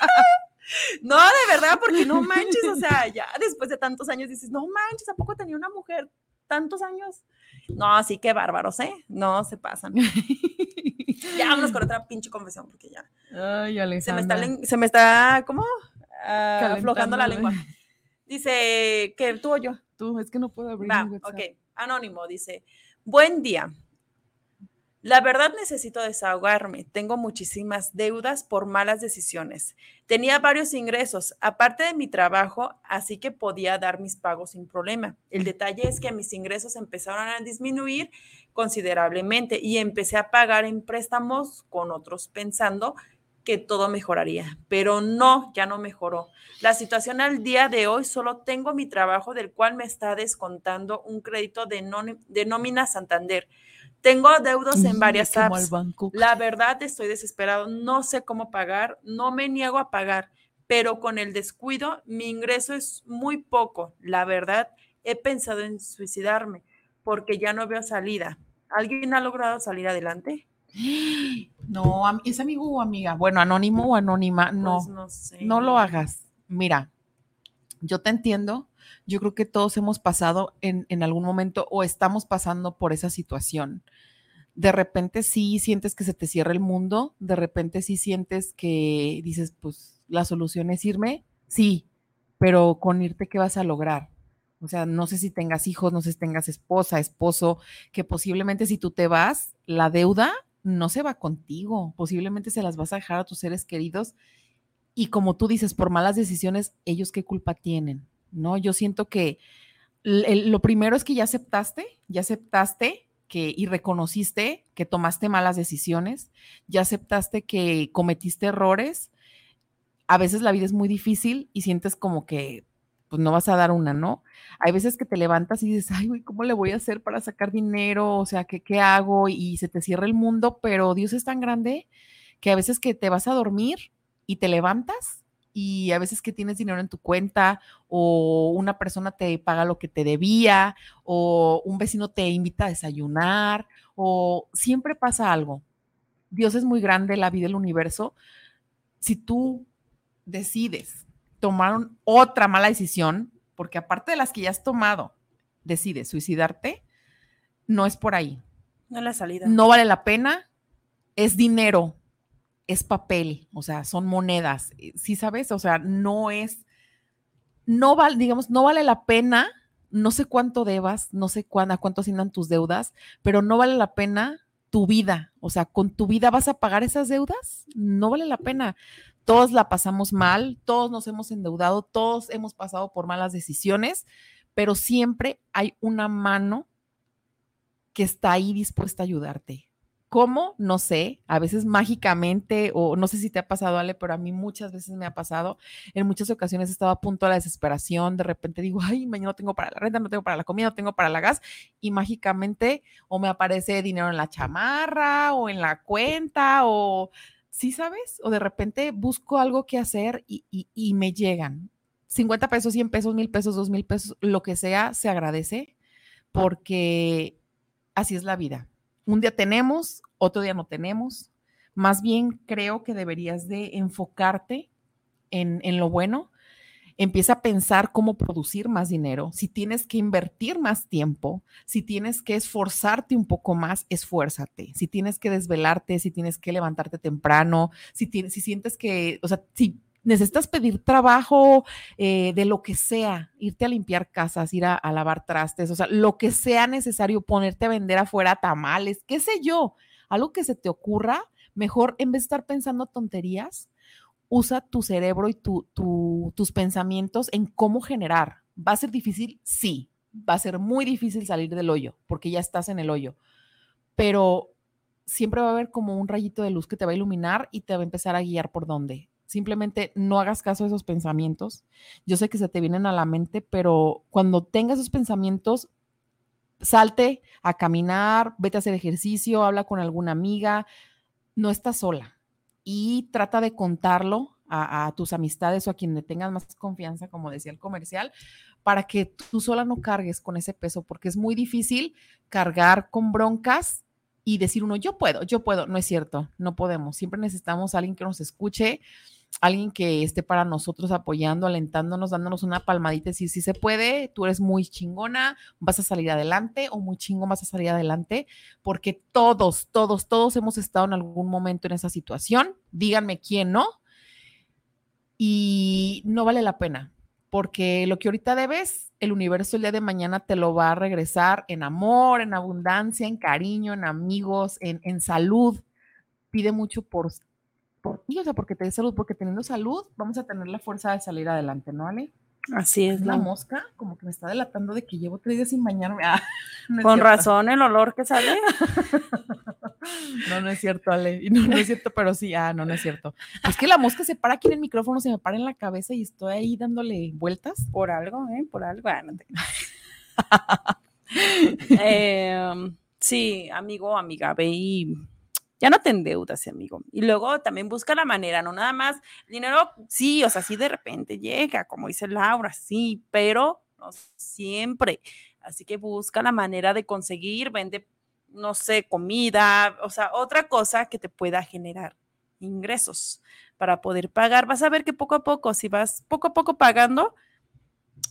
no, de verdad, porque no manches, o sea, ya después de tantos años dices, no manches, ¿a poco tenía una mujer tantos años? No, así que bárbaros, ¿eh? No se pasan. Ya vámonos con otra pinche confesión, porque ya Ay, se me está, se me está, ¿cómo? Ah, aflojando la lengua. Dice que tú o yo. Tú, es que no puedo abrir Va, ok. Anónimo dice, buen día. La verdad necesito desahogarme. Tengo muchísimas deudas por malas decisiones. Tenía varios ingresos, aparte de mi trabajo, así que podía dar mis pagos sin problema. El detalle es que mis ingresos empezaron a disminuir considerablemente y empecé a pagar en préstamos con otros pensando que todo mejoraría, pero no, ya no mejoró. La situación al día de hoy solo tengo mi trabajo del cual me está descontando un crédito de, de nómina Santander. Tengo deudos en varias apps. banco. La verdad estoy desesperado, no sé cómo pagar, no me niego a pagar, pero con el descuido mi ingreso es muy poco. La verdad he pensado en suicidarme porque ya no veo salida. ¿Alguien ha logrado salir adelante? No, es amigo o amiga. Bueno, anónimo o anónima, no. Pues no sé. No lo hagas. Mira, yo te entiendo. Yo creo que todos hemos pasado en, en algún momento o estamos pasando por esa situación. De repente sí sientes que se te cierra el mundo, de repente sí sientes que dices, pues la solución es irme, sí, pero con irte, ¿qué vas a lograr? O sea, no sé si tengas hijos, no sé si tengas esposa, esposo, que posiblemente si tú te vas, la deuda no se va contigo, posiblemente se las vas a dejar a tus seres queridos y como tú dices, por malas decisiones, ellos qué culpa tienen, ¿no? Yo siento que lo primero es que ya aceptaste, ya aceptaste que y reconociste que tomaste malas decisiones, ya aceptaste que cometiste errores. A veces la vida es muy difícil y sientes como que pues no vas a dar una, ¿no? Hay veces que te levantas y dices, ay, ¿cómo le voy a hacer para sacar dinero? O sea, ¿qué, qué hago? Y se te cierra el mundo, pero Dios es tan grande que a veces que te vas a dormir y te levantas y a veces que tienes dinero en tu cuenta o una persona te paga lo que te debía o un vecino te invita a desayunar o siempre pasa algo. Dios es muy grande, la vida, el universo. Si tú decides tomar otra mala decisión, porque aparte de las que ya has tomado, decides suicidarte, no es por ahí. No la salida. No vale la pena, es dinero, es papel, o sea, son monedas, eh, ¿sí sabes? O sea, no es, no vale, digamos, no vale la pena, no sé cuánto debas, no sé cuándo, a cuánto asciendan tus deudas, pero no vale la pena tu vida, o sea, con tu vida vas a pagar esas deudas, no vale la pena. Todos la pasamos mal, todos nos hemos endeudado, todos hemos pasado por malas decisiones, pero siempre hay una mano que está ahí dispuesta a ayudarte. ¿Cómo? No sé, a veces mágicamente, o no sé si te ha pasado, Ale, pero a mí muchas veces me ha pasado. En muchas ocasiones he estado a punto de la desesperación, de repente digo, ay, mañana no tengo para la renta, no tengo para la comida, no tengo para la gas, y mágicamente o me aparece dinero en la chamarra o en la cuenta, o sí, ¿sabes? O de repente busco algo que hacer y, y me llegan. 50 pesos, 100 pesos, 1000 pesos, 2000 pesos, lo que sea, se agradece porque así es la vida un día tenemos, otro día no tenemos. Más bien creo que deberías de enfocarte en, lo bueno. Empieza a pensar cómo producir más dinero. Si tienes que invertir más tiempo, si tienes que esforzarte un poco más, esfuérzate. Si tienes que desvelarte, si tienes que levantarte temprano, si, si sientes que, o sea, si necesitas pedir trabajo eh, de lo que sea, irte a limpiar casas, ir a, lavar trastes, o sea, lo que sea necesario, ponerte a vender afuera tamales, qué sé yo, algo que se te ocurra, mejor en vez de estar pensando tonterías, usa tu cerebro y tus pensamientos en cómo generar. ¿Va a ser difícil? Sí, va a ser muy difícil salir del hoyo, porque ya estás en el hoyo, pero siempre va a haber como un rayito de luz que te va a iluminar y te va a empezar a guiar por dónde. Simplemente no hagas caso a esos pensamientos. Yo sé que se te vienen a la mente, pero cuando tengas esos pensamientos, salte a caminar, vete a hacer ejercicio, habla con alguna amiga, no estás sola y trata de contarlo a, tus amistades o a quien le tengas más confianza, como decía el comercial, para que tú sola no cargues con ese peso, porque es muy difícil cargar con broncas y decir uno, yo puedo, yo puedo. No es cierto, no podemos. Siempre necesitamos a alguien que nos escuche, alguien que esté para nosotros apoyando, alentándonos, dándonos una palmadita, si se puede, tú eres muy chingona, vas a salir adelante o muy chingón vas a salir adelante, porque todos, todos, todos hemos estado en algún momento en esa situación, díganme quién no, y no vale la pena, porque lo que ahorita debes, el universo el día de mañana te lo va a regresar en amor, en abundancia, en cariño, en amigos, en, en salud. Pide mucho por por ti, o sea, porque te dé salud, porque teniendo salud vamos a tener la fuerza de salir adelante, ¿no, Ale? Así es. La mosca como que me está delatando de que llevo tres días sin bañarme. Ah, Con razón el olor que sale. no, no es cierto, Ale. No, no es cierto, pero sí, ah, no, no es cierto. Es que la mosca se para aquí en el micrófono, se me para en la cabeza y estoy ahí dándole vueltas. Por algo, ¿eh? Por algo. eh, sí, amigo, amiga, ve y ya no te endeudas, amigo. Y luego también busca la manera, no nada más, dinero, sí, o sea, sí de repente llega, como dice Laura, sí, pero no siempre. Así que busca la manera de conseguir, vende, no sé, comida, o sea, otra cosa que te pueda generar ingresos para poder pagar. Vas a ver que poco a poco, si vas poco a poco pagando,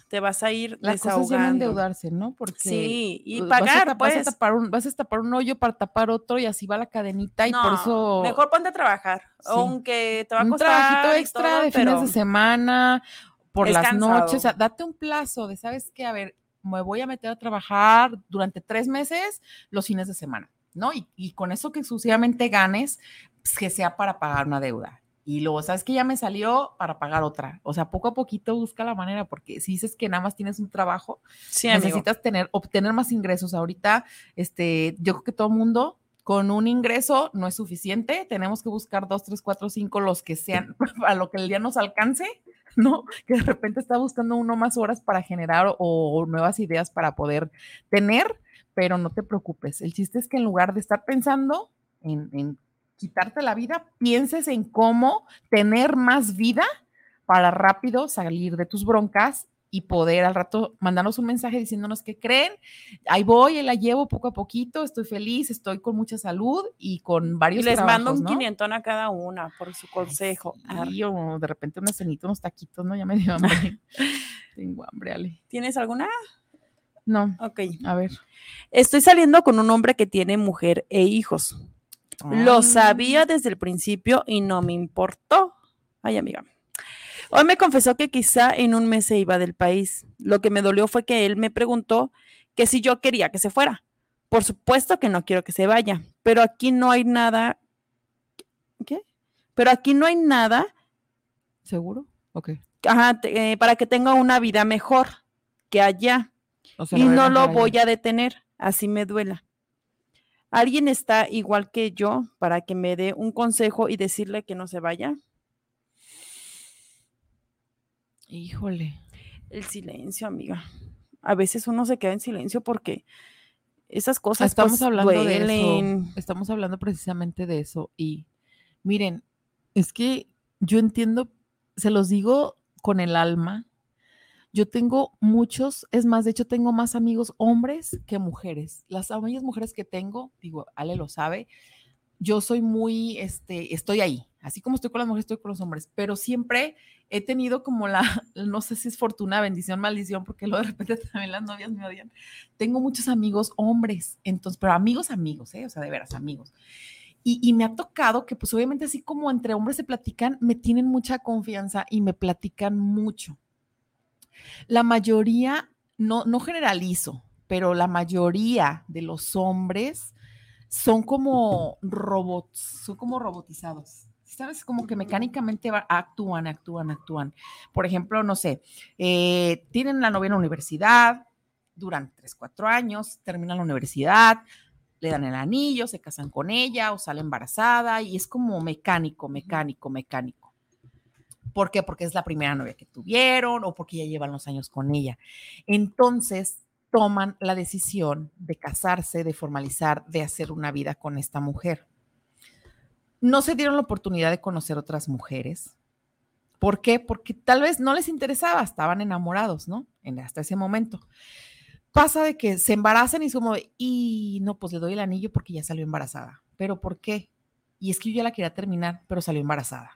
te vas a ir Las cosas endeudarse, ¿no? Porque sí, y pagar, vas a, pues. tapar un, vas a tapar un hoyo para tapar otro y así va la cadenita y por eso... Mejor ponte a trabajar, aunque te va a costar... Un trabajito extra de fines de semana, por las noches, o sea, date un plazo de, ¿sabes qué? A ver, me voy a meter a trabajar durante tres meses los fines de semana, ¿no? Y, y con eso que sucesivamente ganes, pues, que sea para pagar una deuda y luego, ¿sabes que Ya me salió para pagar otra. O sea, poco a poquito busca la manera, porque si dices que nada más tienes un trabajo, necesitas tener, obtener más ingresos. Ahorita, este, yo creo que todo mundo con un ingreso no es suficiente. Tenemos que buscar dos, tres, cuatro, cinco, los que sean, a lo que el día nos alcance, ¿no? Que de repente está buscando uno más horas para generar o, nuevas ideas para poder tener, pero no te preocupes. El chiste es que en lugar de estar pensando en quitarte la vida, pienses en cómo tener más vida para rápido salir de tus broncas y poder al rato mandarnos un mensaje diciéndonos que creen, ahí voy, la llevo poco a poquito, estoy feliz, estoy con mucha salud y con varios Y les mando un ¿no? quinientón a cada una por su consejo. Ay, o de repente una cenita, unos taquitos, ¿no? Ya me dio hambre. Tengo hambre, Ale. ¿Tienes alguna? No, Ok. a ver. Estoy saliendo con un hombre que tiene mujer e hijos. Lo Ay. sabía desde el principio y no me importó. Ay, amiga. Hoy me confesó que quizá en un mes se iba del país. Lo que me dolió fue que él me preguntó que si yo quería que se fuera. Por supuesto que no quiero que se vaya, pero aquí no hay nada. ¿Qué? Pero aquí no hay nada ¿Seguro? Ok. ajá, te- eh, para que tenga una vida mejor que allá. O sea, y no lo voy a detener, así me duela. ¿Alguien está igual que yo para que me dé un consejo y decirle que no se vaya? Híjole. El silencio, amiga. A veces uno se queda en silencio porque esas cosas Estamos pues, hablando de eso. Estamos hablando precisamente de eso. Y miren, es que yo entiendo, se los digo con el alma. Yo tengo muchos, es más, de hecho tengo más amigos hombres que mujeres. Las amigas mujeres que tengo, digo, Ale lo sabe, yo soy muy, este, estoy ahí. Así como estoy con las mujeres, estoy con los hombres, pero siempre he tenido como la, no sé si es fortuna, bendición, maldición, porque luego de repente también las novias me odian. Tengo muchos amigos hombres, entonces, pero amigos, amigos, ¿eh? o sea, de veras, amigos. Y, y me ha tocado que, pues obviamente, así como entre hombres se platican, me tienen mucha confianza y me platican mucho. La mayoría, no, no generalizo, pero la mayoría de los hombres son como robots, son como robotizados. ¿Sabes? Como que mecánicamente actúan, actúan, actúan. Por ejemplo, no sé, eh, tienen la novia en la universidad, duran 3, 4 años, terminan la universidad, le dan el anillo, se casan con ella o sale embarazada y es como mecánico, mecánico, mecánico. ¿Por qué? Porque es la primera novia que tuvieron o porque ya llevan los años con ella. Entonces toman la decisión de casarse, de formalizar, de hacer una vida con esta mujer. No se dieron la oportunidad de conocer otras mujeres. ¿Por qué? Porque tal vez no les interesaba, estaban enamorados, ¿no? Hasta ese momento. Pasa de que se embarazan y como, y no, pues le doy el anillo porque ya salió embarazada. ¿Pero por qué? Y es que yo ya la quería terminar, pero salió embarazada.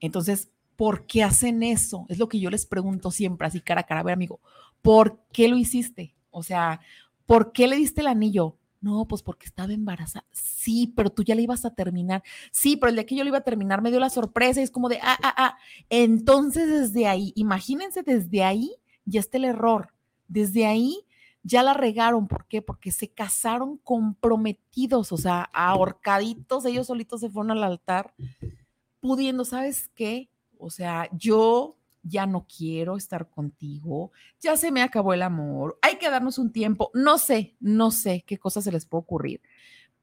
Entonces, ¿por qué hacen eso? Es lo que yo les pregunto siempre, así cara a cara, a ver, amigo, ¿por qué lo hiciste? O sea, ¿por qué le diste el anillo? No, pues porque estaba embarazada. Sí, pero tú ya le ibas a terminar. Sí, pero el día que yo le iba a terminar me dio la sorpresa y es como de, ah, ah, ah. Entonces, desde ahí, imagínense, desde ahí ya está el error. Desde ahí ya la regaron. ¿Por qué? Porque se casaron comprometidos, o sea, ahorcaditos, ellos solitos se fueron al altar, pudiendo, ¿sabes qué? O sea, yo ya no quiero estar contigo, ya se me acabó el amor, hay que darnos un tiempo, no sé, no sé qué cosas se les puede ocurrir,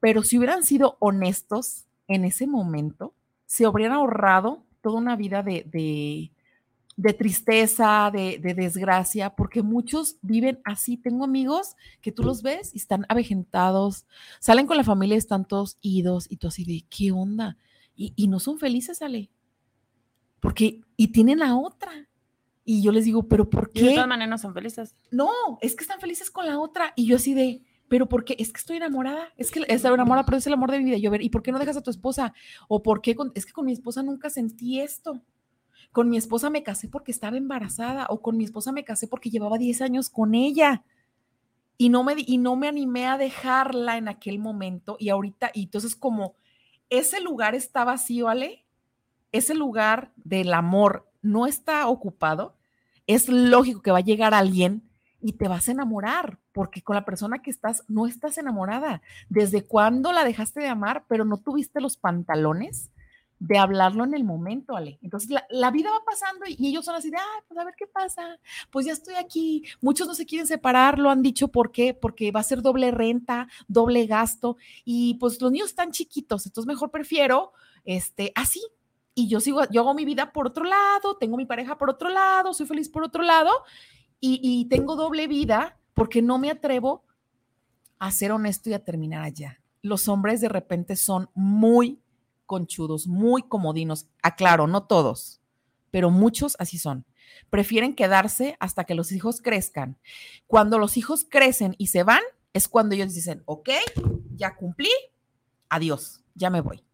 pero si hubieran sido honestos en ese momento, se habrían ahorrado toda una vida de, de, de tristeza, de, de, desgracia, porque muchos viven así. Tengo amigos que tú los ves y están avejentados, salen con la familia, están todos idos y tú así de, ¿qué onda? Y, y no son felices, Ale porque y tienen a otra. Y yo les digo, ¿pero por Y de qué? todas maneras no son felices. No, es que están felices con la otra. Y yo así de, ¿pero por qué? Es que estoy enamorada. Es que estoy enamorada, pero es el amor de mi vida. Yo, a ver, ¿y por qué no dejas a tu esposa? O por qué? Con, es que con mi esposa nunca sentí esto. Con mi esposa me casé porque estaba embarazada. O con mi esposa me casé porque llevaba 10 años con ella. Y no me, y no me animé a dejarla en aquel momento. Y ahorita, y entonces como ese lugar está vacío, Ale, ese lugar del amor no está ocupado, es lógico que va a llegar alguien y te vas a enamorar, porque con la persona que estás no estás enamorada. ¿Desde cuándo la dejaste de amar, pero no tuviste los pantalones de hablarlo en el momento, Ale? Entonces la, vida va pasando y, y ellos son así de, ah, pues a ver qué pasa, pues ya estoy aquí. Muchos no se quieren separar, lo han dicho, ¿por qué? Porque va a ser doble renta, doble gasto y pues los niños están chiquitos, entonces mejor prefiero este, así, y yo sigo, yo hago mi vida por otro lado, tengo mi pareja por otro lado, soy feliz por otro lado y, y, tengo doble vida porque no me atrevo a ser honesto y a terminar allá. Los hombres de repente son muy conchudos, muy comodinos. Aclaro, no todos, pero muchos así son. Prefieren quedarse hasta que los hijos crezcan. Cuando los hijos crecen y se van, es cuando ellos dicen, ok, ya cumplí, adiós, ya me voy.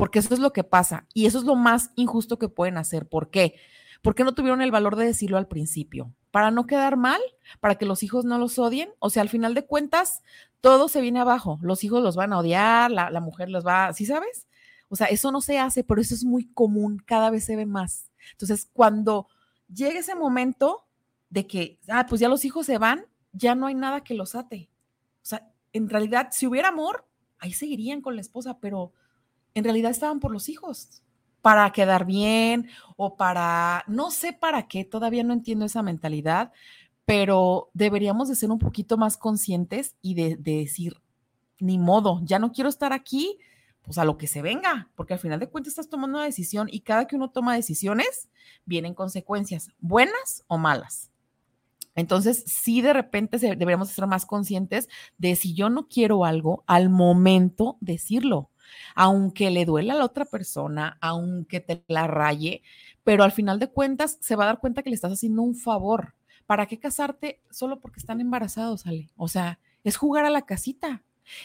Porque eso es lo que pasa y eso es lo más injusto que pueden hacer. ¿Por qué? Porque no tuvieron el valor de decirlo al principio. Para no quedar mal, para que los hijos no los odien. O sea, al final de cuentas, todo se viene abajo. Los hijos los van a odiar, la, la mujer los va, ¿sí sabes? O sea, eso no se hace, pero eso es muy común, cada vez se ve más. Entonces, cuando llega ese momento de que, ah, pues ya los hijos se van, ya no hay nada que los ate. O sea, en realidad, si hubiera amor, ahí seguirían con la esposa, pero en realidad estaban por los hijos, para quedar bien o para, no sé para qué, todavía no entiendo esa mentalidad, pero deberíamos de ser un poquito más conscientes y de, de decir, ni modo, ya no quiero estar aquí, pues a lo que se venga, porque al final de cuentas estás tomando una decisión y cada que uno toma decisiones, vienen consecuencias, buenas o malas. Entonces, sí, de repente deberíamos ser más conscientes de si yo no quiero algo, al momento decirlo, aunque le duela a la otra persona, aunque te la raye, pero al final de cuentas se va a dar cuenta que le estás haciendo un favor. ¿Para qué casarte solo porque están embarazados, Ale? O sea, es jugar a la casita,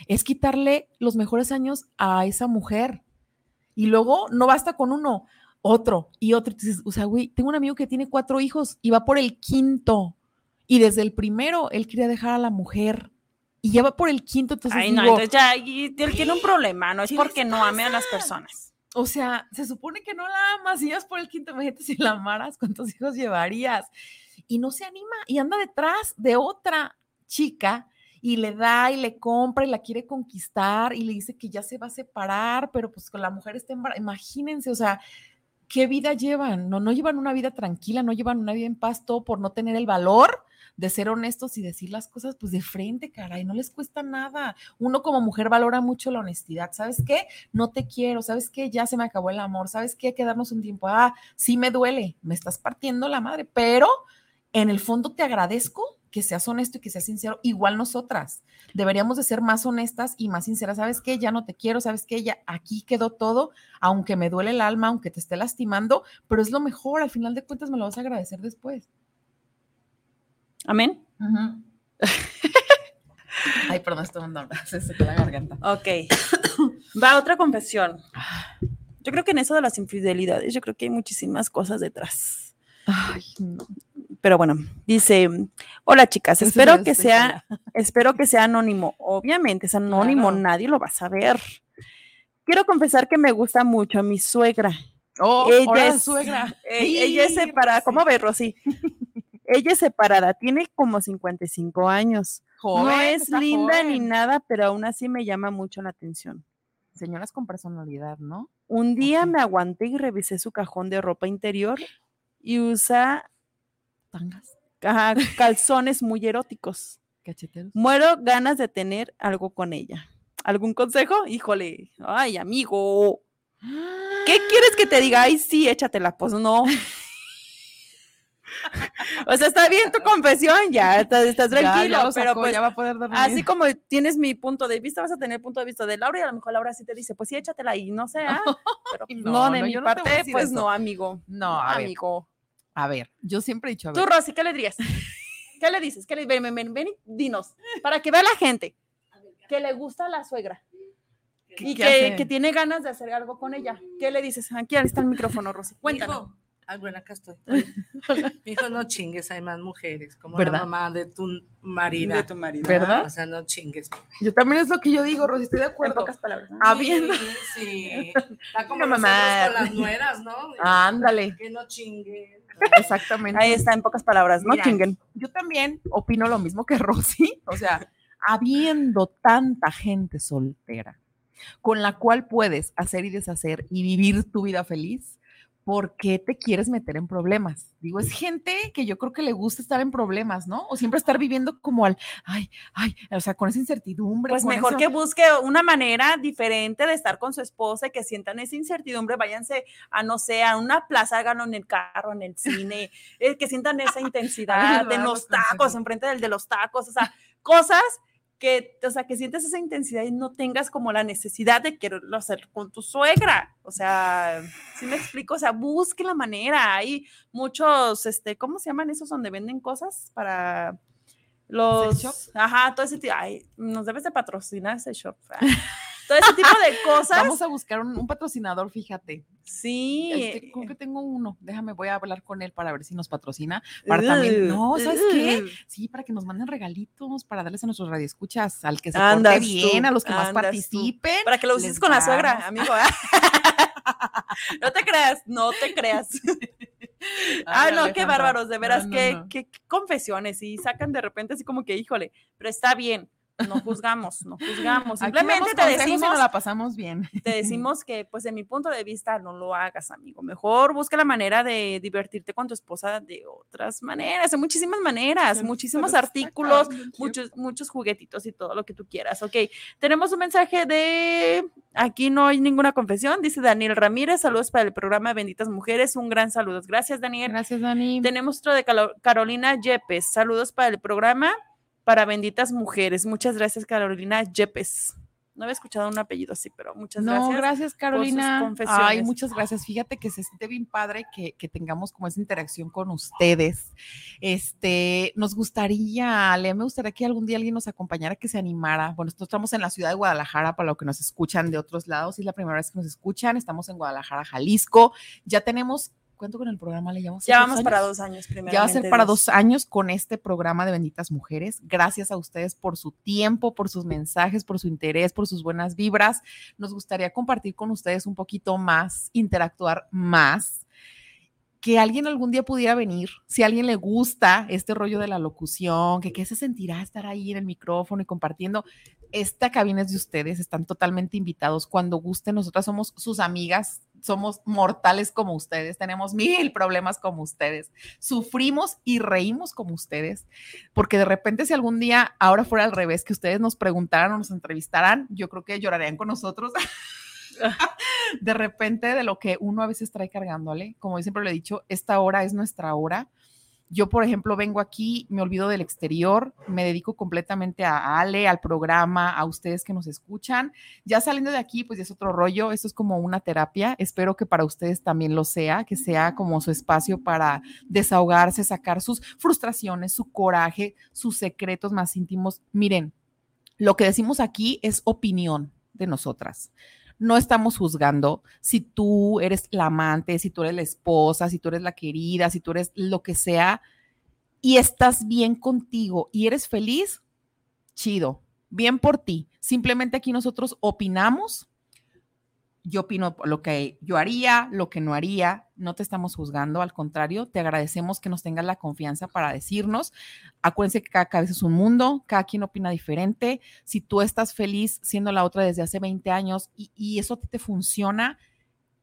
es quitarle los mejores años a esa mujer. Y luego no basta con uno, otro y otro. Entonces, o sea, güey, tengo un amigo que tiene cuatro hijos y va por el quinto. Y desde el primero él quería dejar a la mujer y ya va por el quinto. Entonces Ay, no, digo, entonces ya y él tiene un problema, no es ¿qué porque no ame a las personas. o sea, se supone que no la amas y vas por el quinto. Imagínate si la amaras, ¿cuántos hijos llevarías? Y no se anima y anda detrás de otra chica y le da y le compra y la quiere conquistar y le dice que ya se va a separar, pero pues con la mujer está embarazada. Imagínense, o sea, ¿qué vida llevan? No, no llevan una vida tranquila, no llevan una vida en paz, todo por no tener el valor de ser honestos y decir las cosas pues de frente, caray, no les cuesta nada. Uno como mujer valora mucho la honestidad. ¿Sabes qué? No te quiero, ¿sabes qué? Ya se me acabó el amor, ¿sabes qué? Quedarnos un tiempo. Ah, sí me duele, me estás partiendo la madre, pero en el fondo te agradezco que seas honesto y que seas sincero, igual nosotras. Deberíamos de ser más honestas y más sinceras. ¿Sabes qué? Ya no te quiero, ¿sabes qué? Ya aquí quedó todo, aunque me duele el alma, aunque te esté lastimando, pero es lo mejor, al final de cuentas me lo vas a agradecer después. Amén. Ay, perdón, estoy mandando, se secó la garganta. Ok. Va otra confesión. Yo creo que en eso de las infidelidades, yo creo que hay muchísimas cosas detrás. Ay, no. Pero bueno, dice, hola chicas, Eso espero que sea, espero que sea anónimo. Obviamente es anónimo, Claro. nadie lo va a saber. Quiero confesar que me gusta mucho mi suegra. Oh, Ella es- suegra. Eh, ella es separada. ¿cómo ves, Rosy? Ella es separada, tiene como 55 años. no es linda ni nada, pero aún así me llama mucho la atención. Señoras con personalidad, ¿no? Un día me aguanté y revisé su cajón de ropa interior y usa Tangas, ajá, calzones muy eróticos. cacheteros. Muero ganas de tener algo con ella. ¿Algún consejo? Híjole, ay, amigo. ¿Qué quieres que te diga? Ay, sí, échatela. Pues no. o sea, está bien tu confesión, ya estás, estás Ya, ya tranquilo, lo pero sacó, pues ya va a poder dormir. así como tienes mi punto de vista, vas a tener el punto de vista de Laura y a lo mejor Laura sí te dice, pues sí, échatela y no sé, ah, pero no, no, de no, mi no a parte, pues eso. no, amigo. No, a ver. amigo. A ver, yo siempre he dicho, a ver, Tú, Rosy, ¿qué le dirías? ¿Qué le dices? ¿Qué le ven, ven, ven, dinos, para que vea la gente que le gusta la suegra ¿qué- y que, que tiene ganas de hacer algo con ella. ¿Qué le dices? Aquí está el micrófono, Rosy. Cuéntanos. Ah, bueno, acá estoy. Hijo, no chingues, hay más mujeres, como ¿Verdad? la mamá de tu marido. tu marido. ¿Verdad? O sea, no chingues. Yo también es lo que yo digo, Rosy, estoy de En acuerdo. pocas palabras. ¿no? Habiendo- Sí, sí. Está como No, mamá. con las nueras, ¿no? Ándale, Que no chinguen. exactamente. Ahí está, en pocas palabras, no Mira, chinguen. Yo también opino lo mismo que Rosy, o sea, habiendo tanta gente soltera con la cual puedes hacer y deshacer y vivir tu vida feliz, ¿por qué te quieres meter en problemas? Digo, es gente que yo creo que le gusta estar en problemas, ¿no? O siempre estar viviendo como al, ay, ay, o sea, con esa incertidumbre. Pues mejor eso- que busque una manera diferente de estar con su esposa y que sientan esa incertidumbre, váyanse a, no sé, a una plaza, háganlo en el carro, en el cine, eh, que sientan esa intensidad Ay, vamos, los tacos, enfrente del de los tacos, o sea, cosas que, o sea, que sientes esa intensidad y no tengas como la necesidad de quererlo hacer con tu suegra. O sea, si me explico, o sea, busque la manera. Hay muchos, este, ¿cómo se llaman esos donde venden cosas para los, ajá, todo ese tipo, ay, nos debes de patrocinar ese shop. todo ese tipo de cosas. Vamos a buscar un, patrocinador, fíjate. Sí. Este, como que tengo uno. Déjame, voy a hablar con él para ver si nos patrocina. Para también, no, ¿sabes qué? Sí, para que nos manden regalitos, para darles a nuestros radioescuchas, al que se porte bien, a los que más participen. Para que lo uses con la suegra, amigo. ¿eh? no te creas, no te creas. Ah, no, qué bárbaros, de veras, qué, confesiones. Y sacan de repente así como que, híjole, pero está bien, no juzgamos, no juzgamos. Simplemente te decimos. la pasamos bien. Te decimos que, pues, en mi punto de vista, no lo hagas, amigo. Mejor busca la manera de divertirte con tu esposa de otras maneras, de muchísimas maneras, muchísimos artículos, muchos, muchos juguetitos y todo lo que tú quieras. Ok, tenemos un mensaje de. Aquí no hay ninguna confesión, dice Daniel Ramírez. Saludos para el programa Benditas Mujeres. Un gran saludo. Gracias, Daniel. Gracias, Dani. Tenemos otro de Carolina Yepes. Saludos para el programa para benditas mujeres. Muchas gracias, Carolina Yepes. No había escuchado un apellido así, pero muchas gracias. No, gracias, Carolina. Ay, muchas gracias. Fíjate que se siente bien padre que, que, tengamos como esa interacción con ustedes. Este, nos gustaría, le me gustaría que algún día alguien nos acompañara, que se animara. Bueno, nosotros estamos en la ciudad de Guadalajara, para lo que nos escuchan de otros lados, es la primera vez que nos escuchan. Estamos en Guadalajara, Jalisco. Ya tenemos ¿Cuánto con el programa le llamamos? Ya vamos para dos años primero. Ya va a ser para dos años con este programa de Benditas Mujeres. Gracias a ustedes por su tiempo, por sus mensajes, por su interés, por sus buenas vibras. Nos gustaría compartir con ustedes un poquito más, interactuar más. Que alguien algún día pudiera venir, si a alguien le gusta este rollo de la locución, que qué se sentirá estar ahí en el micrófono y compartiendo, esta cabina es de ustedes, están totalmente invitados. Cuando gusten, nosotras somos sus amigas, somos mortales como ustedes, tenemos mil problemas como ustedes, sufrimos y reímos como ustedes, porque de repente si algún día ahora fuera al revés, que ustedes nos preguntaran o nos entrevistaran, yo creo que llorarían con nosotros. de repente de lo que uno a veces trae cargándole, como yo siempre lo he dicho, esta hora es nuestra hora yo, por ejemplo, vengo aquí, me olvido del exterior, me dedico completamente a Ale, al programa, a ustedes que nos escuchan. Ya saliendo de aquí, pues es otro rollo, esto es como una terapia. Espero que para ustedes también lo sea, que sea como su espacio para desahogarse, sacar sus frustraciones, su coraje, sus secretos más íntimos. Miren, lo que decimos aquí es opinión de nosotras no estamos juzgando si tú eres la amante, si tú eres la esposa, si tú eres la querida, si tú eres lo que sea y estás bien contigo y eres feliz, chido, bien por ti. Simplemente aquí nosotros opinamos yo opino lo que yo haría, lo que no haría, no te estamos juzgando, al contrario, te agradecemos que nos tengas la confianza para decirnos. Acuérdense que cada cabeza es un mundo, cada quien opina diferente. Si tú estás feliz siendo la otra desde hace 20 años y, eso te funciona,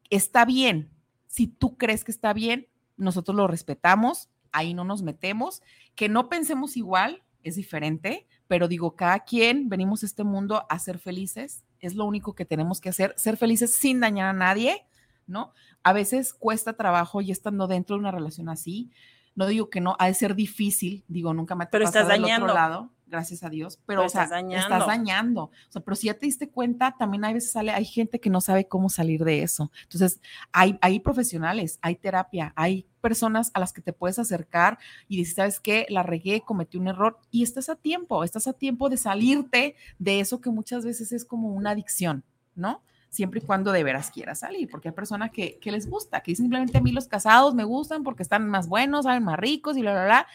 está bien. Si tú crees que está bien, nosotros lo respetamos, ahí no nos metemos. Que no pensemos igual es diferente, pero digo, cada quien venimos a este mundo a ser felices es lo único que tenemos que hacer, ser felices sin dañar a nadie, ¿no? A veces cuesta trabajo y estando dentro de una relación así, no digo que no, ha de ser difícil, digo, nunca me ha pero estás dañando. otro lado, gracias a Dios, pero, o sea, estás dañando. estás dañando. O sea, pero si ya te diste cuenta, también hay veces sale, hay gente que no sabe cómo salir de eso. Entonces, hay, hay profesionales, hay terapia, hay personas a las que te puedes acercar y decir, ¿sabes qué? La regué, cometí un error y estás a tiempo, estás a tiempo de salirte de eso que muchas veces es como una adicción, ¿no? siempre y cuando de veras quieras salir, porque hay personas que, les gusta, que simplemente a mí los casados me gustan porque están más buenos, saben más ricos y bla, bla, bla.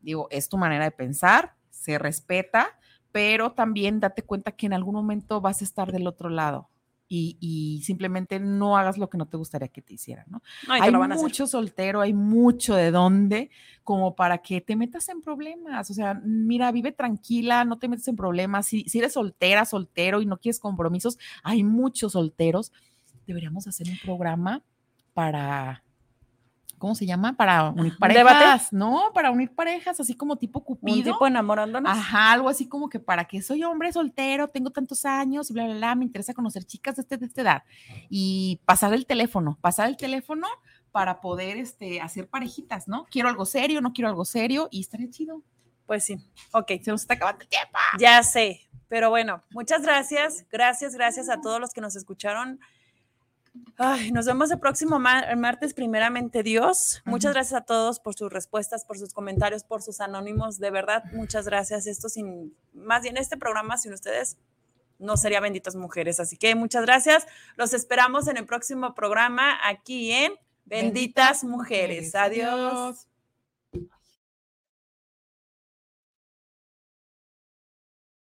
Digo, es tu manera de pensar, se respeta, pero también date cuenta que en algún momento vas a estar del otro lado y, simplemente no hagas lo que no te gustaría que te hicieran, ¿no? hay mucho soltero, hay mucho de dónde como para que te metas en problemas, o sea, mira, vive tranquila, no te metes en problemas, si, si eres soltera, soltero y no quieres compromisos, hay muchos solteros, deberíamos hacer un programa para ¿cómo se llama? Para unir parejas, ¿no? Para unir parejas, así como tipo cupido. Un tipo enamorándonos. Ajá, algo así como que para que soy hombre soltero, tengo tantos años, bla, bla, bla, me interesa conocer chicas de, este, de esta edad. Y pasar el teléfono, pasar el teléfono para poder este, hacer parejitas, ¿no? Quiero algo serio, no quiero algo serio y estaría chido. Pues sí. Ok. Se nos está acabando el tiempo. Ya sé. Pero bueno, muchas gracias. Gracias, gracias a todos los que nos escucharon. Ay, nos vemos el próximo mar- martes, primeramente Dios. Muchas gracias a todos por sus respuestas, por sus comentarios, por sus anónimos. De verdad, muchas gracias. Esto sin, más bien este programa sin ustedes no sería Benditas Mujeres. Así que muchas gracias. Los esperamos en el próximo programa aquí en Benditas, Mujeres. Adiós. Adiós.